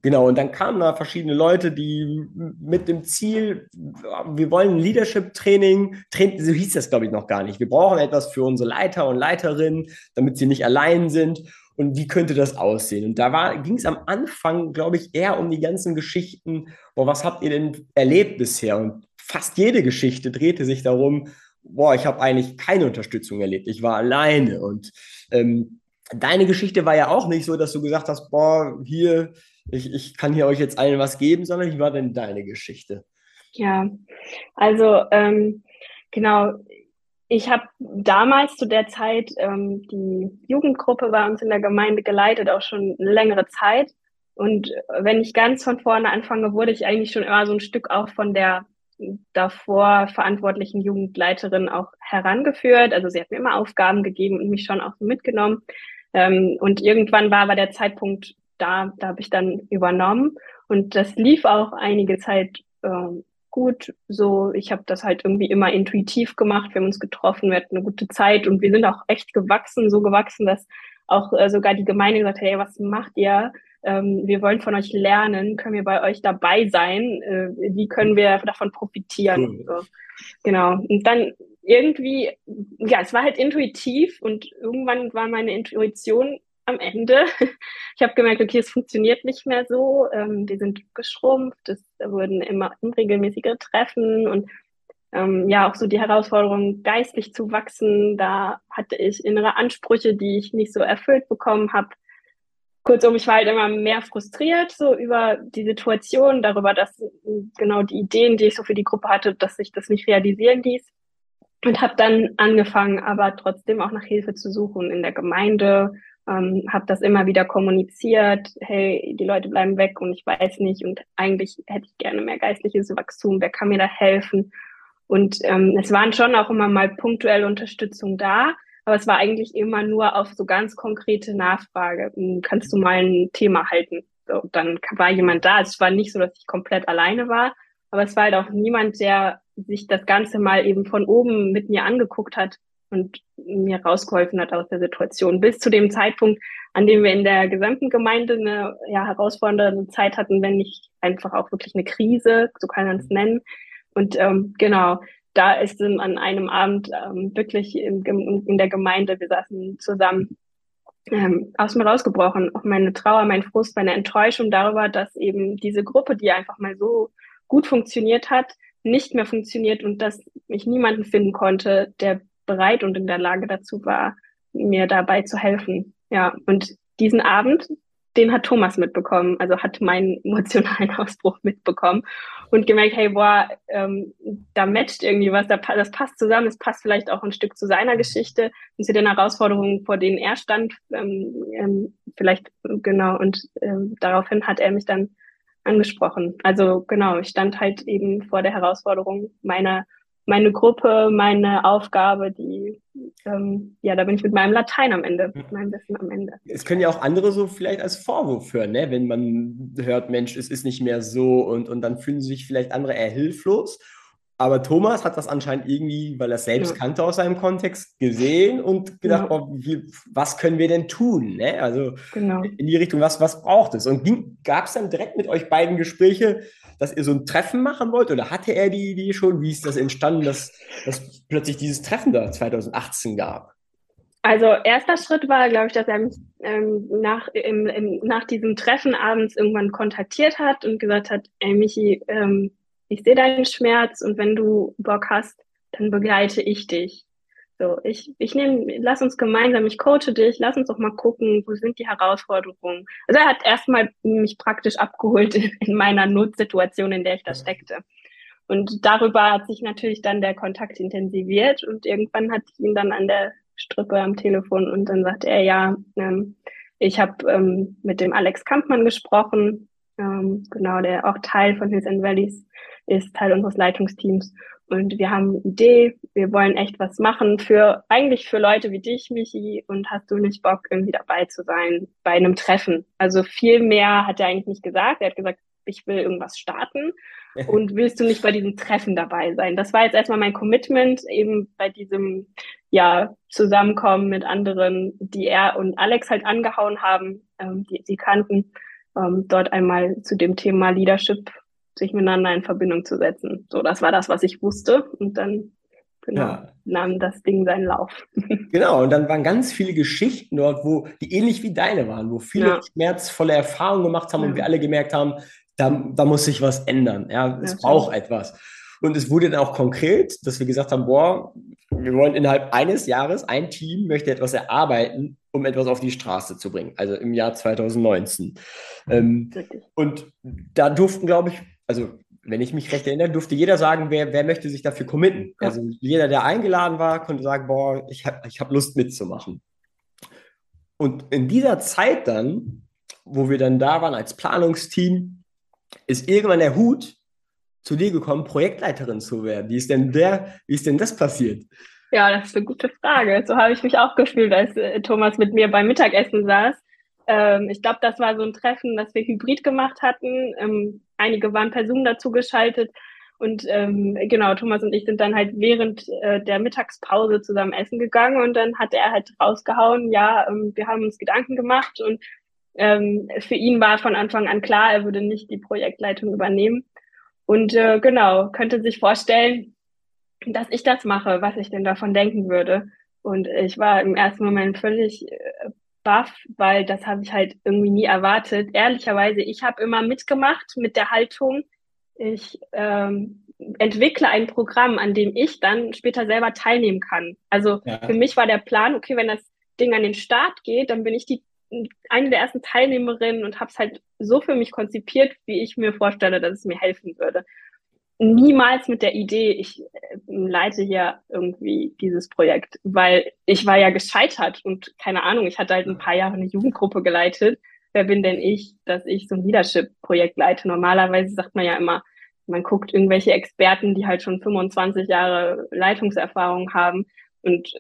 Genau, und dann kamen da verschiedene Leute, die mit dem Ziel, wir wollen Leadership-Training, so hieß das, glaube ich, noch gar nicht. Wir brauchen etwas für unsere Leiter und Leiterinnen, damit sie nicht allein sind. Und wie könnte das aussehen? Und da ging es am Anfang, glaube ich, eher um die ganzen Geschichten, boah, was habt ihr denn erlebt bisher? Und fast jede Geschichte drehte sich darum, boah, ich habe eigentlich keine Unterstützung erlebt. Ich war alleine. Und ähm, deine Geschichte war ja auch nicht so, dass du gesagt hast, boah, hier, ich, ich kann hier euch jetzt allen was geben, sondern wie war denn deine Geschichte? Ja, also ähm, genau, ich habe damals zu der Zeit ähm, die Jugendgruppe bei uns in der Gemeinde geleitet, auch schon eine längere Zeit. Und wenn ich ganz von vorne anfange, wurde ich eigentlich schon immer so ein Stück auch von der davor verantwortlichen Jugendleiterin auch herangeführt. Also sie hat mir immer Aufgaben gegeben und mich schon auch mitgenommen. Ähm, und irgendwann war aber der Zeitpunkt da, da habe ich dann übernommen und das lief auch einige Zeit äh, gut. So, ich habe das halt irgendwie immer intuitiv gemacht. Wir haben uns getroffen, wir hatten eine gute Zeit und wir sind auch echt gewachsen, so gewachsen, dass auch äh, sogar die Gemeinde gesagt hat, hey, was macht ihr? Ähm, wir wollen von euch lernen, können wir bei euch dabei sein? Äh, wie können wir davon profitieren? Cool. So, genau. Und dann irgendwie, ja, es war halt intuitiv und irgendwann war meine Intuition am Ende. Ich habe gemerkt, okay, es funktioniert nicht mehr so. Ähm, wir sind geschrumpft, es wurden immer unregelmäßige Treffen und ähm, ja, auch so die Herausforderung, geistlich zu wachsen. Da hatte ich innere Ansprüche, die ich nicht so erfüllt bekommen habe. Kurzum, ich war halt immer mehr frustriert so über die Situation, darüber, dass genau die Ideen, die ich so für die Gruppe hatte, dass sich das nicht realisieren ließ. Und habe dann angefangen, aber trotzdem auch nach Hilfe zu suchen in der Gemeinde, ähm, habe das immer wieder kommuniziert, hey, die Leute bleiben weg und ich weiß nicht und eigentlich hätte ich gerne mehr geistliches Wachstum, wer kann mir da helfen? Und ähm, es waren schon auch immer mal punktuelle Unterstützung da, aber es war eigentlich immer nur auf so ganz konkrete Nachfrage. Hm, kannst du mal ein Thema halten? So, dann war jemand da. Es war nicht so, dass ich komplett alleine war, aber es war halt auch niemand, der sich das Ganze mal eben von oben mit mir angeguckt hat und mir rausgeholfen hat aus der Situation. Bis zu dem Zeitpunkt, an dem wir in der gesamten Gemeinde eine ja, herausfordernde Zeit hatten, wenn nicht einfach auch wirklich eine Krise, so kann man es nennen. Und ähm, genau, da ist dann an einem Abend ähm, wirklich in, in der Gemeinde, wir saßen zusammen, ähm, aus mir rausgebrochen. Auch meine Trauer, mein Frust, meine Enttäuschung darüber, dass eben diese Gruppe, die einfach mal so gut funktioniert hat, nicht mehr funktioniert und dass ich niemanden finden konnte, der bereit und in der Lage dazu war, mir dabei zu helfen. Ja, und diesen Abend, den hat Thomas mitbekommen, also hat meinen emotionalen Ausbruch mitbekommen und gemerkt, hey, boah, ähm, da matcht irgendwie was, da, das passt zusammen, es passt vielleicht auch ein Stück zu seiner Geschichte und zu den Herausforderungen, vor denen er stand, ähm, ähm, vielleicht, genau, und ähm, daraufhin hat er mich dann angesprochen. Also genau, ich stand halt eben vor der Herausforderung meiner meine Gruppe, meine Aufgabe, die, ähm, ja, da bin ich mit meinem Latein am Ende, mit meinem Wissen am Ende. Es können ja auch andere so vielleicht als Vorwurf hören, ne? wenn man hört, Mensch, es ist nicht mehr so und, und dann fühlen sich vielleicht andere eher hilflos. Aber Thomas hat das anscheinend irgendwie, weil er es selbst ja. kannte aus seinem Kontext, gesehen und gedacht, ja. oh, wie, was können wir denn tun? Ne? Also genau. in die Richtung, was, was braucht es? Und gab es dann direkt mit euch beiden Gespräche, dass ihr so ein Treffen machen wollt? Oder hatte er die Idee schon? Wie ist das entstanden, dass, dass plötzlich dieses Treffen da 2018 gab? Also erster Schritt war, glaube ich, dass er mich ähm, nach, im, im, nach diesem Treffen abends irgendwann kontaktiert hat und gesagt hat, ey Michi, ähm, ich sehe deinen Schmerz und wenn du Bock hast, dann begleite ich dich. So, ich, ich nehme, lass uns gemeinsam, ich coache dich, lass uns doch mal gucken, wo sind die Herausforderungen. Also er hat erstmal mich praktisch abgeholt in, in meiner Notsituation, in der ich da steckte. Und darüber hat sich natürlich dann der Kontakt intensiviert und irgendwann hatte ich ihn dann an der Strippe am Telefon und dann sagte er, ja, ähm, ich habe ähm, mit dem Alex Kampmann gesprochen, ähm, genau, der auch Teil von Hills and Valleys ist, Teil unseres Leitungsteams. Und wir haben eine Idee, wir wollen echt was machen für, eigentlich für Leute wie dich, Michi, und hast du nicht Bock, irgendwie dabei zu sein bei einem Treffen? Also viel mehr hat er eigentlich nicht gesagt. Er hat gesagt, ich will irgendwas starten und willst du nicht bei diesem Treffen dabei sein? Das war jetzt erstmal mein Commitment, eben bei diesem, ja, Zusammenkommen mit anderen, die er und Alex halt angehauen haben, ähm, die sie kannten, ähm, dort einmal zu dem Thema Leadership sich miteinander in Verbindung zu setzen. So, das war das, was ich wusste. Und dann genau, ja. nahm das Ding seinen Lauf. Genau, und dann waren ganz viele Geschichten dort, wo die ähnlich wie deine waren, wo viele ja. schmerzvolle Erfahrungen gemacht haben ja. und wir alle gemerkt haben, da, da muss sich was ändern. Ja, es braucht etwas. Und es wurde dann auch konkret, dass wir gesagt haben, boah, wir wollen innerhalb eines Jahres, ein Team möchte etwas erarbeiten, um etwas auf die Straße zu bringen, also im Jahr 2019. Ähm, und da durften, glaube ich, also wenn ich mich recht erinnere, durfte jeder sagen, wer, wer möchte sich dafür committen. Ja. Also jeder, der eingeladen war, konnte sagen, boah, ich habe ich hab Lust mitzumachen. Und in dieser Zeit dann, wo wir dann da waren als Planungsteam, ist irgendwann der Hut zu dir gekommen, Projektleiterin zu werden. Wie ist denn der, wie ist denn das passiert? Ja, das ist eine gute Frage. So habe ich mich auch gefühlt, als äh, Thomas mit mir beim Mittagessen saß. Ähm, ich glaube, das war so ein Treffen, das wir hybrid gemacht hatten. Ähm, einige waren per Zoom dazu geschaltet. Und ähm, genau, Thomas und ich sind dann halt während äh, der Mittagspause zusammen essen gegangen und dann hat er halt rausgehauen, ja, ähm, wir haben uns Gedanken gemacht und ähm, für ihn war von Anfang an klar, er würde nicht die Projektleitung übernehmen. Und äh, genau, könnte sich vorstellen, dass ich das mache, was ich denn davon denken würde. Und ich war im ersten Moment völlig äh, baff, weil das habe ich halt irgendwie nie erwartet. Ehrlicherweise, ich habe immer mitgemacht mit der Haltung, ich ähm, entwickle ein Programm, an dem ich dann später selber teilnehmen kann. Also ja. für mich war der Plan, okay, wenn das Ding an den Start geht, dann bin ich die eine der ersten Teilnehmerinnen und habe es halt so für mich konzipiert, wie ich mir vorstelle, dass es mir helfen würde niemals mit der Idee, ich äh, leite hier irgendwie dieses Projekt, weil ich war ja gescheitert und keine Ahnung, ich hatte halt ein paar Jahre eine Jugendgruppe geleitet. Wer bin denn ich, dass ich so ein Leadership-Projekt leite? Normalerweise sagt man ja immer, man guckt irgendwelche Experten, die halt schon 25 Jahre Leitungserfahrung haben und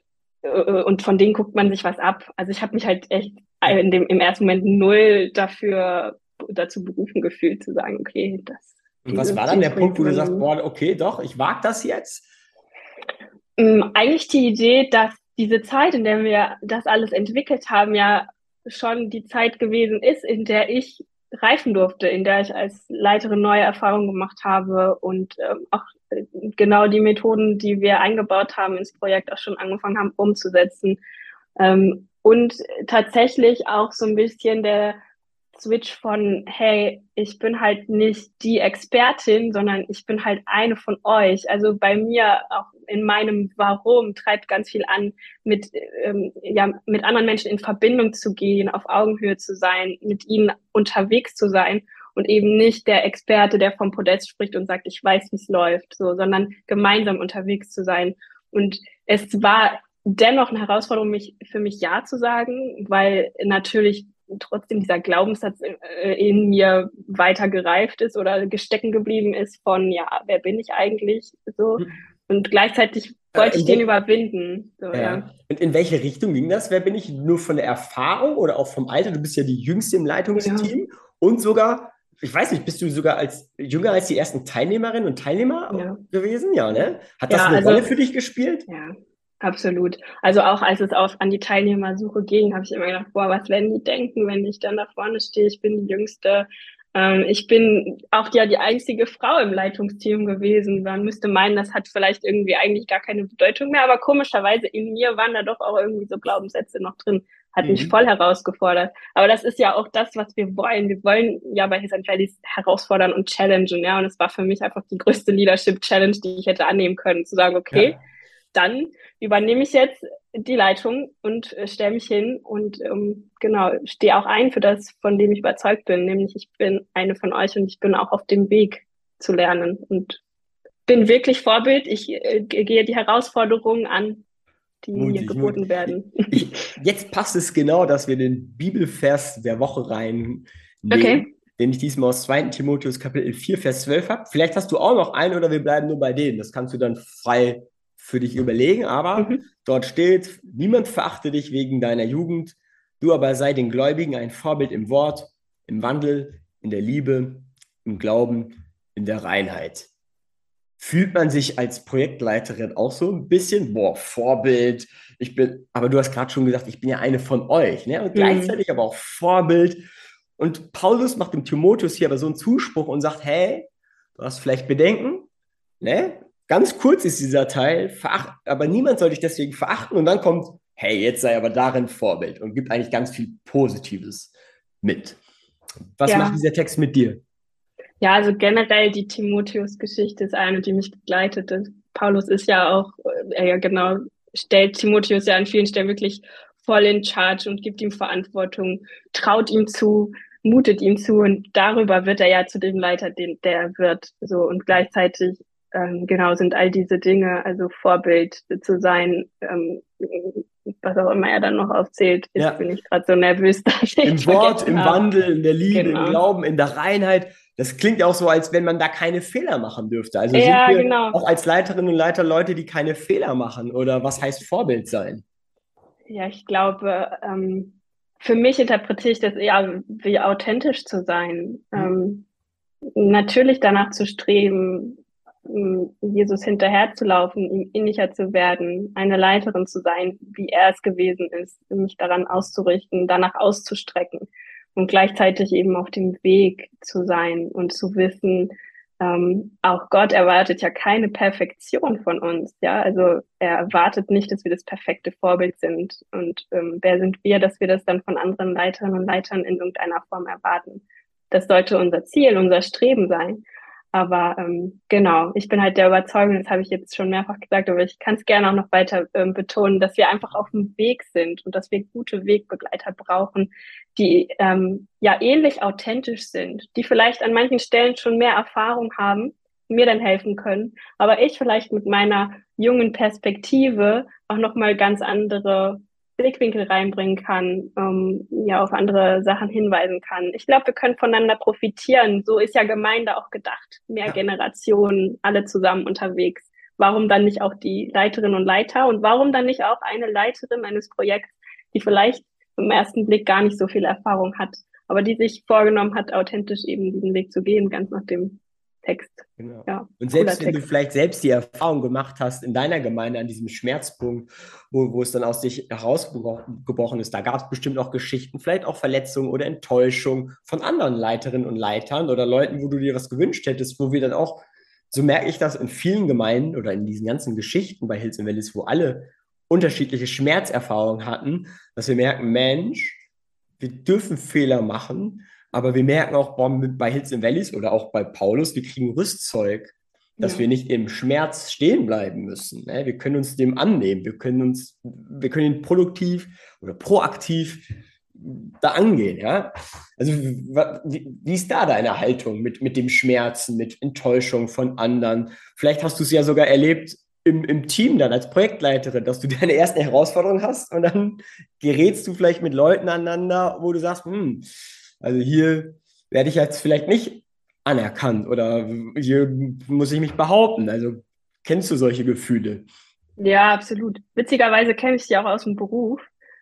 äh, und von denen guckt man sich was ab. Also ich habe mich halt echt in dem, im ersten Moment null dafür dazu berufen gefühlt, zu sagen, okay, das und was war dann der Punkt, wo du sagst, boah, okay, doch, ich wage das jetzt? Ähm, eigentlich die Idee, dass diese Zeit, in der wir das alles entwickelt haben, ja schon die Zeit gewesen ist, in der ich reifen durfte, in der ich als Leiterin neue Erfahrungen gemacht habe und ähm, auch äh, genau die Methoden, die wir eingebaut haben ins Projekt, auch schon angefangen haben umzusetzen. Ähm, und tatsächlich auch so ein bisschen der Switch von, hey, ich bin halt nicht die Expertin, sondern ich bin halt eine von euch. Also bei mir auch in meinem Warum treibt ganz viel an, mit, ähm, ja, mit anderen Menschen in Verbindung zu gehen, auf Augenhöhe zu sein, mit ihnen unterwegs zu sein und eben nicht der Experte, der vom Podest spricht und sagt, ich weiß, wie es läuft, so, sondern gemeinsam unterwegs zu sein. Und es war dennoch eine Herausforderung, mich, für mich Ja zu sagen, weil natürlich trotzdem dieser Glaubenssatz äh, in mir weiter gereift ist oder gestecken geblieben ist von, ja, wer bin ich eigentlich? So. Mhm. Und gleichzeitig wollte äh, ich den überwinden. So, ja. ja. Und in welche Richtung ging das? Wer bin ich? Nur von der Erfahrung oder auch vom Alter? Du bist ja die Jüngste im Leitungsteam ja. und sogar, ich weiß nicht, bist du sogar als jünger als die ersten Teilnehmerinnen und Teilnehmer ja. gewesen? Ja, ne? Hat das eine also, Rolle für dich gespielt? Ja, Absolut. Also auch als es auf, an die Teilnehmersuche ging, habe ich immer gedacht, boah, was werden die denken, wenn ich dann da vorne stehe? Ich bin die Jüngste. Ähm, ich bin auch ja die einzige Frau im Leitungsteam gewesen. Man müsste meinen, das hat vielleicht irgendwie eigentlich gar keine Bedeutung mehr, aber komischerweise in mir waren da doch auch irgendwie so Glaubenssätze noch drin. Hat mhm. mich voll herausgefordert. Aber das ist ja auch das, was wir wollen. Wir wollen ja bei His and Valleys herausfordern und challengen, ja. Und es war für mich einfach die größte Leadership Challenge, die ich hätte annehmen können, zu sagen, okay, ja dann übernehme ich jetzt die Leitung und äh, stelle mich hin und ähm, genau, stehe auch ein für das, von dem ich überzeugt bin, nämlich ich bin eine von euch und ich bin auch auf dem Weg zu lernen und bin wirklich Vorbild. Ich äh, gehe die Herausforderungen an, die mutig, mir geboten mutig. werden. Ich, jetzt passt es genau, dass wir den Bibelvers der Woche rein okay. den ich diesmal aus 2. Timotheus Kapitel 4, Vers 12 habe. Vielleicht hast du auch noch einen oder wir bleiben nur bei denen. Das kannst du dann frei für dich überlegen, aber mhm. dort steht, niemand verachte dich wegen deiner Jugend, du aber sei den Gläubigen ein Vorbild im Wort, im Wandel, in der Liebe, im Glauben, in der Reinheit. Fühlt man sich als Projektleiterin auch so ein bisschen, boah, Vorbild, ich bin, aber du hast gerade schon gesagt, ich bin ja eine von euch, ne? Und mhm. gleichzeitig aber auch Vorbild. Und Paulus macht dem Timotheus hier aber so einen Zuspruch und sagt, hey, du hast vielleicht Bedenken, ne? Ganz kurz ist dieser Teil, veracht, aber niemand soll dich deswegen verachten und dann kommt, hey, jetzt sei aber darin Vorbild und gibt eigentlich ganz viel Positives mit. Was ja. macht dieser Text mit dir? Ja, also generell die Timotheus-Geschichte ist eine, die mich begleitet. Paulus ist ja auch, äh, ja genau, stellt Timotheus ja an vielen Stellen wirklich voll in Charge und gibt ihm Verantwortung, traut ihm zu, mutet ihm zu und darüber wird er ja zu dem Leiter, den der wird. So und gleichzeitig ähm, genau sind all diese Dinge, also Vorbild zu sein, ähm, was auch immer er dann noch aufzählt, ist, ja. bin ich gerade so nervös. Im Wort, im habe. Wandel, in der Liebe, genau. im Glauben, in der Reinheit. Das klingt ja auch so, als wenn man da keine Fehler machen dürfte. Also ja, sind wir genau. auch als Leiterinnen und Leiter Leute, die keine Fehler machen? Oder was heißt Vorbild sein? Ja, ich glaube, ähm, für mich interpretiere ich das eher wie authentisch zu sein. Mhm. Ähm, natürlich danach zu streben, Jesus hinterherzulaufen, ihm ähnlicher zu werden, eine Leiterin zu sein, wie er es gewesen ist, mich daran auszurichten, danach auszustrecken und gleichzeitig eben auf dem Weg zu sein und zu wissen, ähm, auch Gott erwartet ja keine Perfektion von uns, ja, also er erwartet nicht, dass wir das perfekte Vorbild sind und ähm, wer sind wir, dass wir das dann von anderen Leiterinnen und Leitern in irgendeiner Form erwarten. Das sollte unser Ziel, unser Streben sein. Aber ähm, genau, ich bin halt der Überzeugung, das habe ich jetzt schon mehrfach gesagt, aber ich kann es gerne auch noch weiter ähm, betonen, dass wir einfach auf dem Weg sind und dass wir gute Wegbegleiter brauchen, die ähm, ja ähnlich authentisch sind, die vielleicht an manchen Stellen schon mehr Erfahrung haben, mir dann helfen können, aber ich vielleicht mit meiner jungen Perspektive auch nochmal ganz andere Blickwinkel reinbringen kann, ähm, ja auf andere Sachen hinweisen kann. Ich glaube, wir können voneinander profitieren. So ist ja Gemeinde auch gedacht. Mehr ja. Generationen, alle zusammen unterwegs. Warum dann nicht auch die Leiterinnen und Leiter und warum dann nicht auch eine Leiterin eines Projekts, die vielleicht im ersten Blick gar nicht so viel Erfahrung hat, aber die sich vorgenommen hat, authentisch eben diesen Weg zu gehen, ganz nach dem Text. Genau. Ja, und selbst wenn Text. du vielleicht selbst die Erfahrung gemacht hast in deiner Gemeinde an diesem Schmerzpunkt, wo, wo es dann aus dich herausgebrochen ist, da gab es bestimmt auch Geschichten, vielleicht auch Verletzungen oder Enttäuschung von anderen Leiterinnen und Leitern oder Leuten, wo du dir was gewünscht hättest, wo wir dann auch, so merke ich das in vielen Gemeinden oder in diesen ganzen Geschichten bei Hills Valleys, wo alle unterschiedliche Schmerzerfahrungen hatten, dass wir merken, Mensch, wir dürfen Fehler machen Aber wir merken auch bei Hills in Valleys oder auch bei Paulus, wir kriegen Rüstzeug, dass ja. wir nicht im Schmerz stehen bleiben müssen. Ne? Wir können uns dem annehmen. Wir können uns, wir können ihn produktiv oder proaktiv da angehen, ja? Also wie, wie, ist da deine Haltung mit, mit dem Schmerzen, mit Enttäuschung von anderen? Vielleicht hast du es ja sogar erlebt im, im Team dann als Projektleiterin, dass du deine ersten Herausforderungen hast und dann gerätst du vielleicht mit Leuten aneinander, wo du sagst, hm, also hier werde ich jetzt vielleicht nicht anerkannt oder hier muss ich mich behaupten. Also kennst du solche Gefühle? Ja, absolut. Witzigerweise kenne ich die auch aus dem Beruf.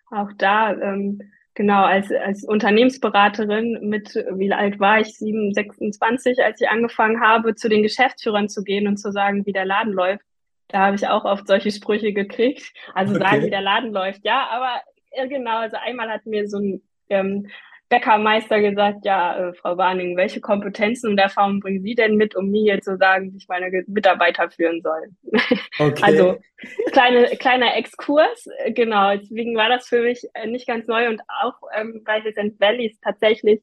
Auch da ähm, Genau, als, als Unternehmensberaterin mit, wie alt war ich, 7, 26, als ich angefangen habe, zu den Geschäftsführern zu gehen und zu sagen, wie der Laden läuft. Da habe ich auch oft solche Sprüche gekriegt. Also okay. sagen, wie der Laden läuft. Ja, aber ja, genau, also einmal hat mir so ein ähm, Bäckermeister gesagt, ja, äh, Frau Warning, welche Kompetenzen und Erfahrungen bringen Sie denn mit, um mir jetzt zu sagen, wie ich meine Mitarbeiter führen soll? Okay. Also kleine, kleiner Exkurs, äh, genau. Deswegen war das für mich äh, nicht ganz neu und auch ähm, bei St. Valleys tatsächlich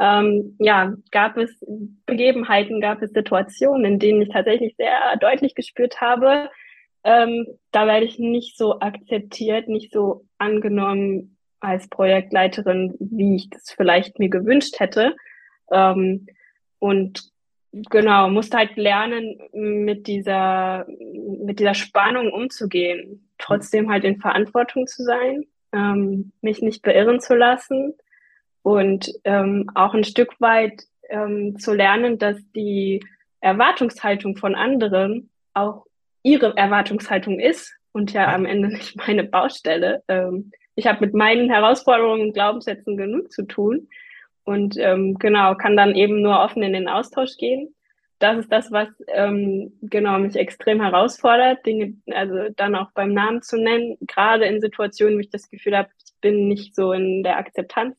ähm, ja, gab es Begebenheiten, gab es Situationen, in denen ich tatsächlich sehr deutlich gespürt habe, ähm, da werde ich nicht so akzeptiert, nicht so angenommen, als Projektleiterin, wie ich das vielleicht mir gewünscht hätte. Ähm, und genau, musste halt lernen, mit dieser, mit dieser Spannung umzugehen, trotzdem halt in Verantwortung zu sein, ähm, mich nicht beirren zu lassen und ähm, auch ein Stück weit ähm, zu lernen, dass die Erwartungshaltung von anderen auch ihre Erwartungshaltung ist und ja am Ende nicht meine Baustelle. Ähm, ich habe mit meinen Herausforderungen und Glaubenssätzen genug zu tun und ähm, genau, kann dann eben nur offen in den Austausch gehen. Das ist das, was ähm, genau mich extrem herausfordert, Dinge also dann auch beim Namen zu nennen, gerade in Situationen, wo ich das Gefühl habe, ich bin nicht so in der Akzeptanz.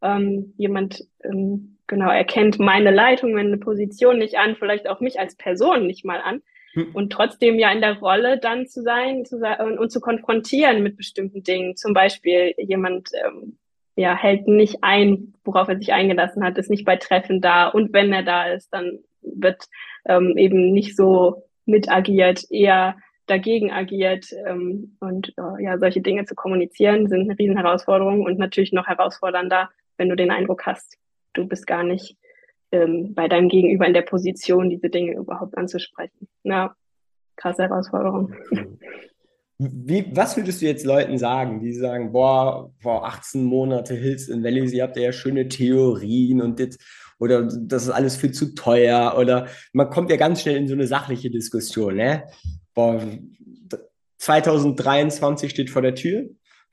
Ähm, jemand ähm, genau erkennt meine Leitung, meine Position nicht an, vielleicht auch mich als Person nicht mal an. Und trotzdem ja in der Rolle dann zu sein, zu sein und, zu konfrontieren mit bestimmten Dingen. Zum Beispiel jemand ähm, ja, hält nicht ein, worauf er sich eingelassen hat, ist nicht bei Treffen da. Und wenn er da ist, dann wird ähm, eben nicht so mit agiert, eher dagegen agiert. Ähm, und äh, ja, solche Dinge zu kommunizieren sind eine Riesenherausforderung und natürlich noch herausfordernder, wenn du den Eindruck hast, du bist gar nicht ähm, bei deinem Gegenüber in der Position, diese Dinge überhaupt anzusprechen. Ja, krasse Herausforderung. Wie, was würdest du jetzt Leuten sagen, die sagen, boah, boah 18 Monate Hills in Valley, ihr habt ja schöne Theorien und jetzt, oder das ist alles viel zu teuer oder man kommt ja ganz schnell in so eine sachliche Diskussion, ne? Boah, 2023 steht vor der Tür,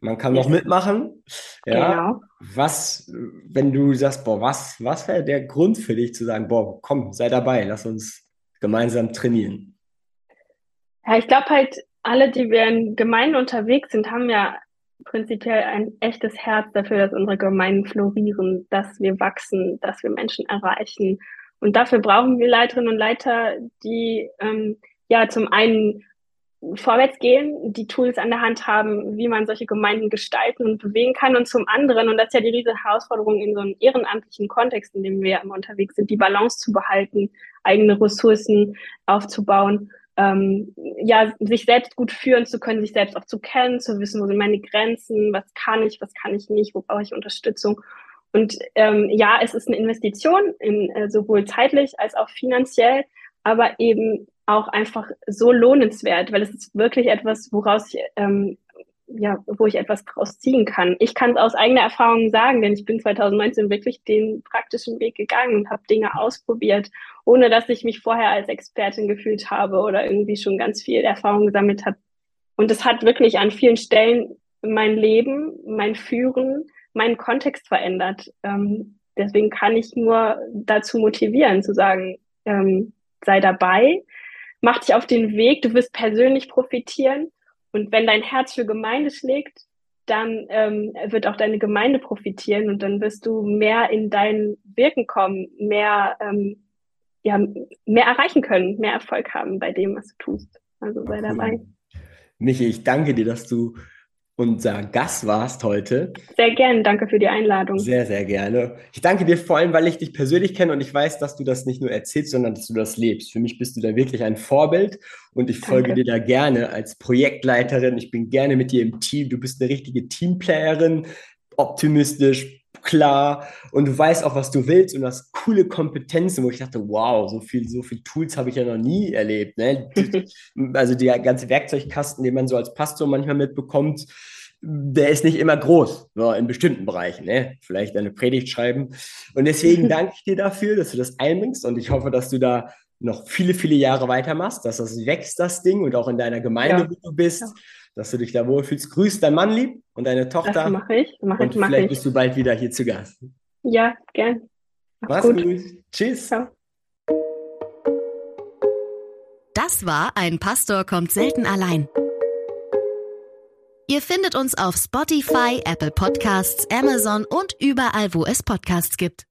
man kann noch mitmachen. Ja. Genau. Was, wenn du sagst, boah, was, was wäre der Grund für dich zu sagen, boah, komm, sei dabei, lass uns gemeinsam trainieren? Ja, ich glaube halt, alle, die wir in Gemeinden unterwegs sind, haben ja prinzipiell ein echtes Herz dafür, dass unsere Gemeinden florieren, dass wir wachsen, dass wir Menschen erreichen. Und dafür brauchen wir Leiterinnen und Leiter, die ähm, ja zum einen vorwärts gehen, die Tools an der Hand haben, wie man solche Gemeinden gestalten und bewegen kann. Und zum anderen, und das ist ja die riesige Herausforderung in so einem ehrenamtlichen Kontext, in dem wir immer unterwegs sind, die Balance zu behalten, eigene Ressourcen aufzubauen, ähm, ja, sich selbst gut führen zu können, sich selbst auch zu kennen, zu wissen, wo sind meine Grenzen, was kann ich, was kann ich nicht, wo brauche ich Unterstützung. Und ähm, ja, es ist eine Investition, in, äh, sowohl zeitlich als auch finanziell, aber eben auch einfach so lohnenswert, weil es ist wirklich etwas, woraus ich, ähm, ja, wo ich etwas draus ziehen kann. Ich kann es aus eigener Erfahrung sagen, denn ich bin 2019 wirklich den praktischen Weg gegangen und habe Dinge ausprobiert, ohne dass ich mich vorher als Expertin gefühlt habe oder irgendwie schon ganz viel Erfahrung gesammelt habe. Und es hat wirklich an vielen Stellen mein Leben, mein Führen, meinen Kontext verändert. Ähm, deswegen kann ich nur dazu motivieren, zu sagen, ähm, sei dabei, mach dich auf den Weg, du wirst persönlich profitieren. Und wenn dein Herz für Gemeinde schlägt, dann ähm, wird auch deine Gemeinde profitieren und dann wirst du mehr in dein Wirken kommen, mehr, ähm, ja, mehr erreichen können, mehr Erfolg haben bei dem, was du tust. Also sei dabei. Michi, ich danke dir, dass du unser Gast warst heute. Sehr gerne, danke für die Einladung. Sehr, sehr gerne. Ich danke dir vor allem, weil ich dich persönlich kenne und ich weiß, dass du das nicht nur erzählst, sondern dass du das lebst. Für mich bist du da wirklich ein Vorbild und ich folge danke. dir da gerne als Projektleiterin. Ich bin gerne mit dir im Team. Du bist eine richtige Teamplayerin, optimistisch, klar und du weißt auch, was du willst und hast coole Kompetenzen, wo ich dachte, wow, so viel, so viel Tools habe ich ja noch nie erlebt. Ne? also der ganze Werkzeugkasten, den man so als Pastor manchmal mitbekommt, der ist nicht immer groß, nur in bestimmten Bereichen. Ne? Vielleicht eine Predigt schreiben. Und deswegen danke ich dir dafür, dass du das einbringst und ich hoffe, dass du da noch viele, viele Jahre weitermachst, dass das wächst, das Ding und auch in deiner Gemeinde, ja. wo du bist. Ja dass du dich da wohlfühlst. Grüß dein Mann lieb und deine Tochter. Das mache ich. Mach und ich, mach vielleicht ich. bist du bald wieder hier zu Gast. Ja, gern. Mach's, Mach's gut. gut. Tschüss. Ciao. Das war ein Pastor kommt selten allein. Ihr findet uns auf Spotify, Apple Podcasts, Amazon und überall, wo es Podcasts gibt.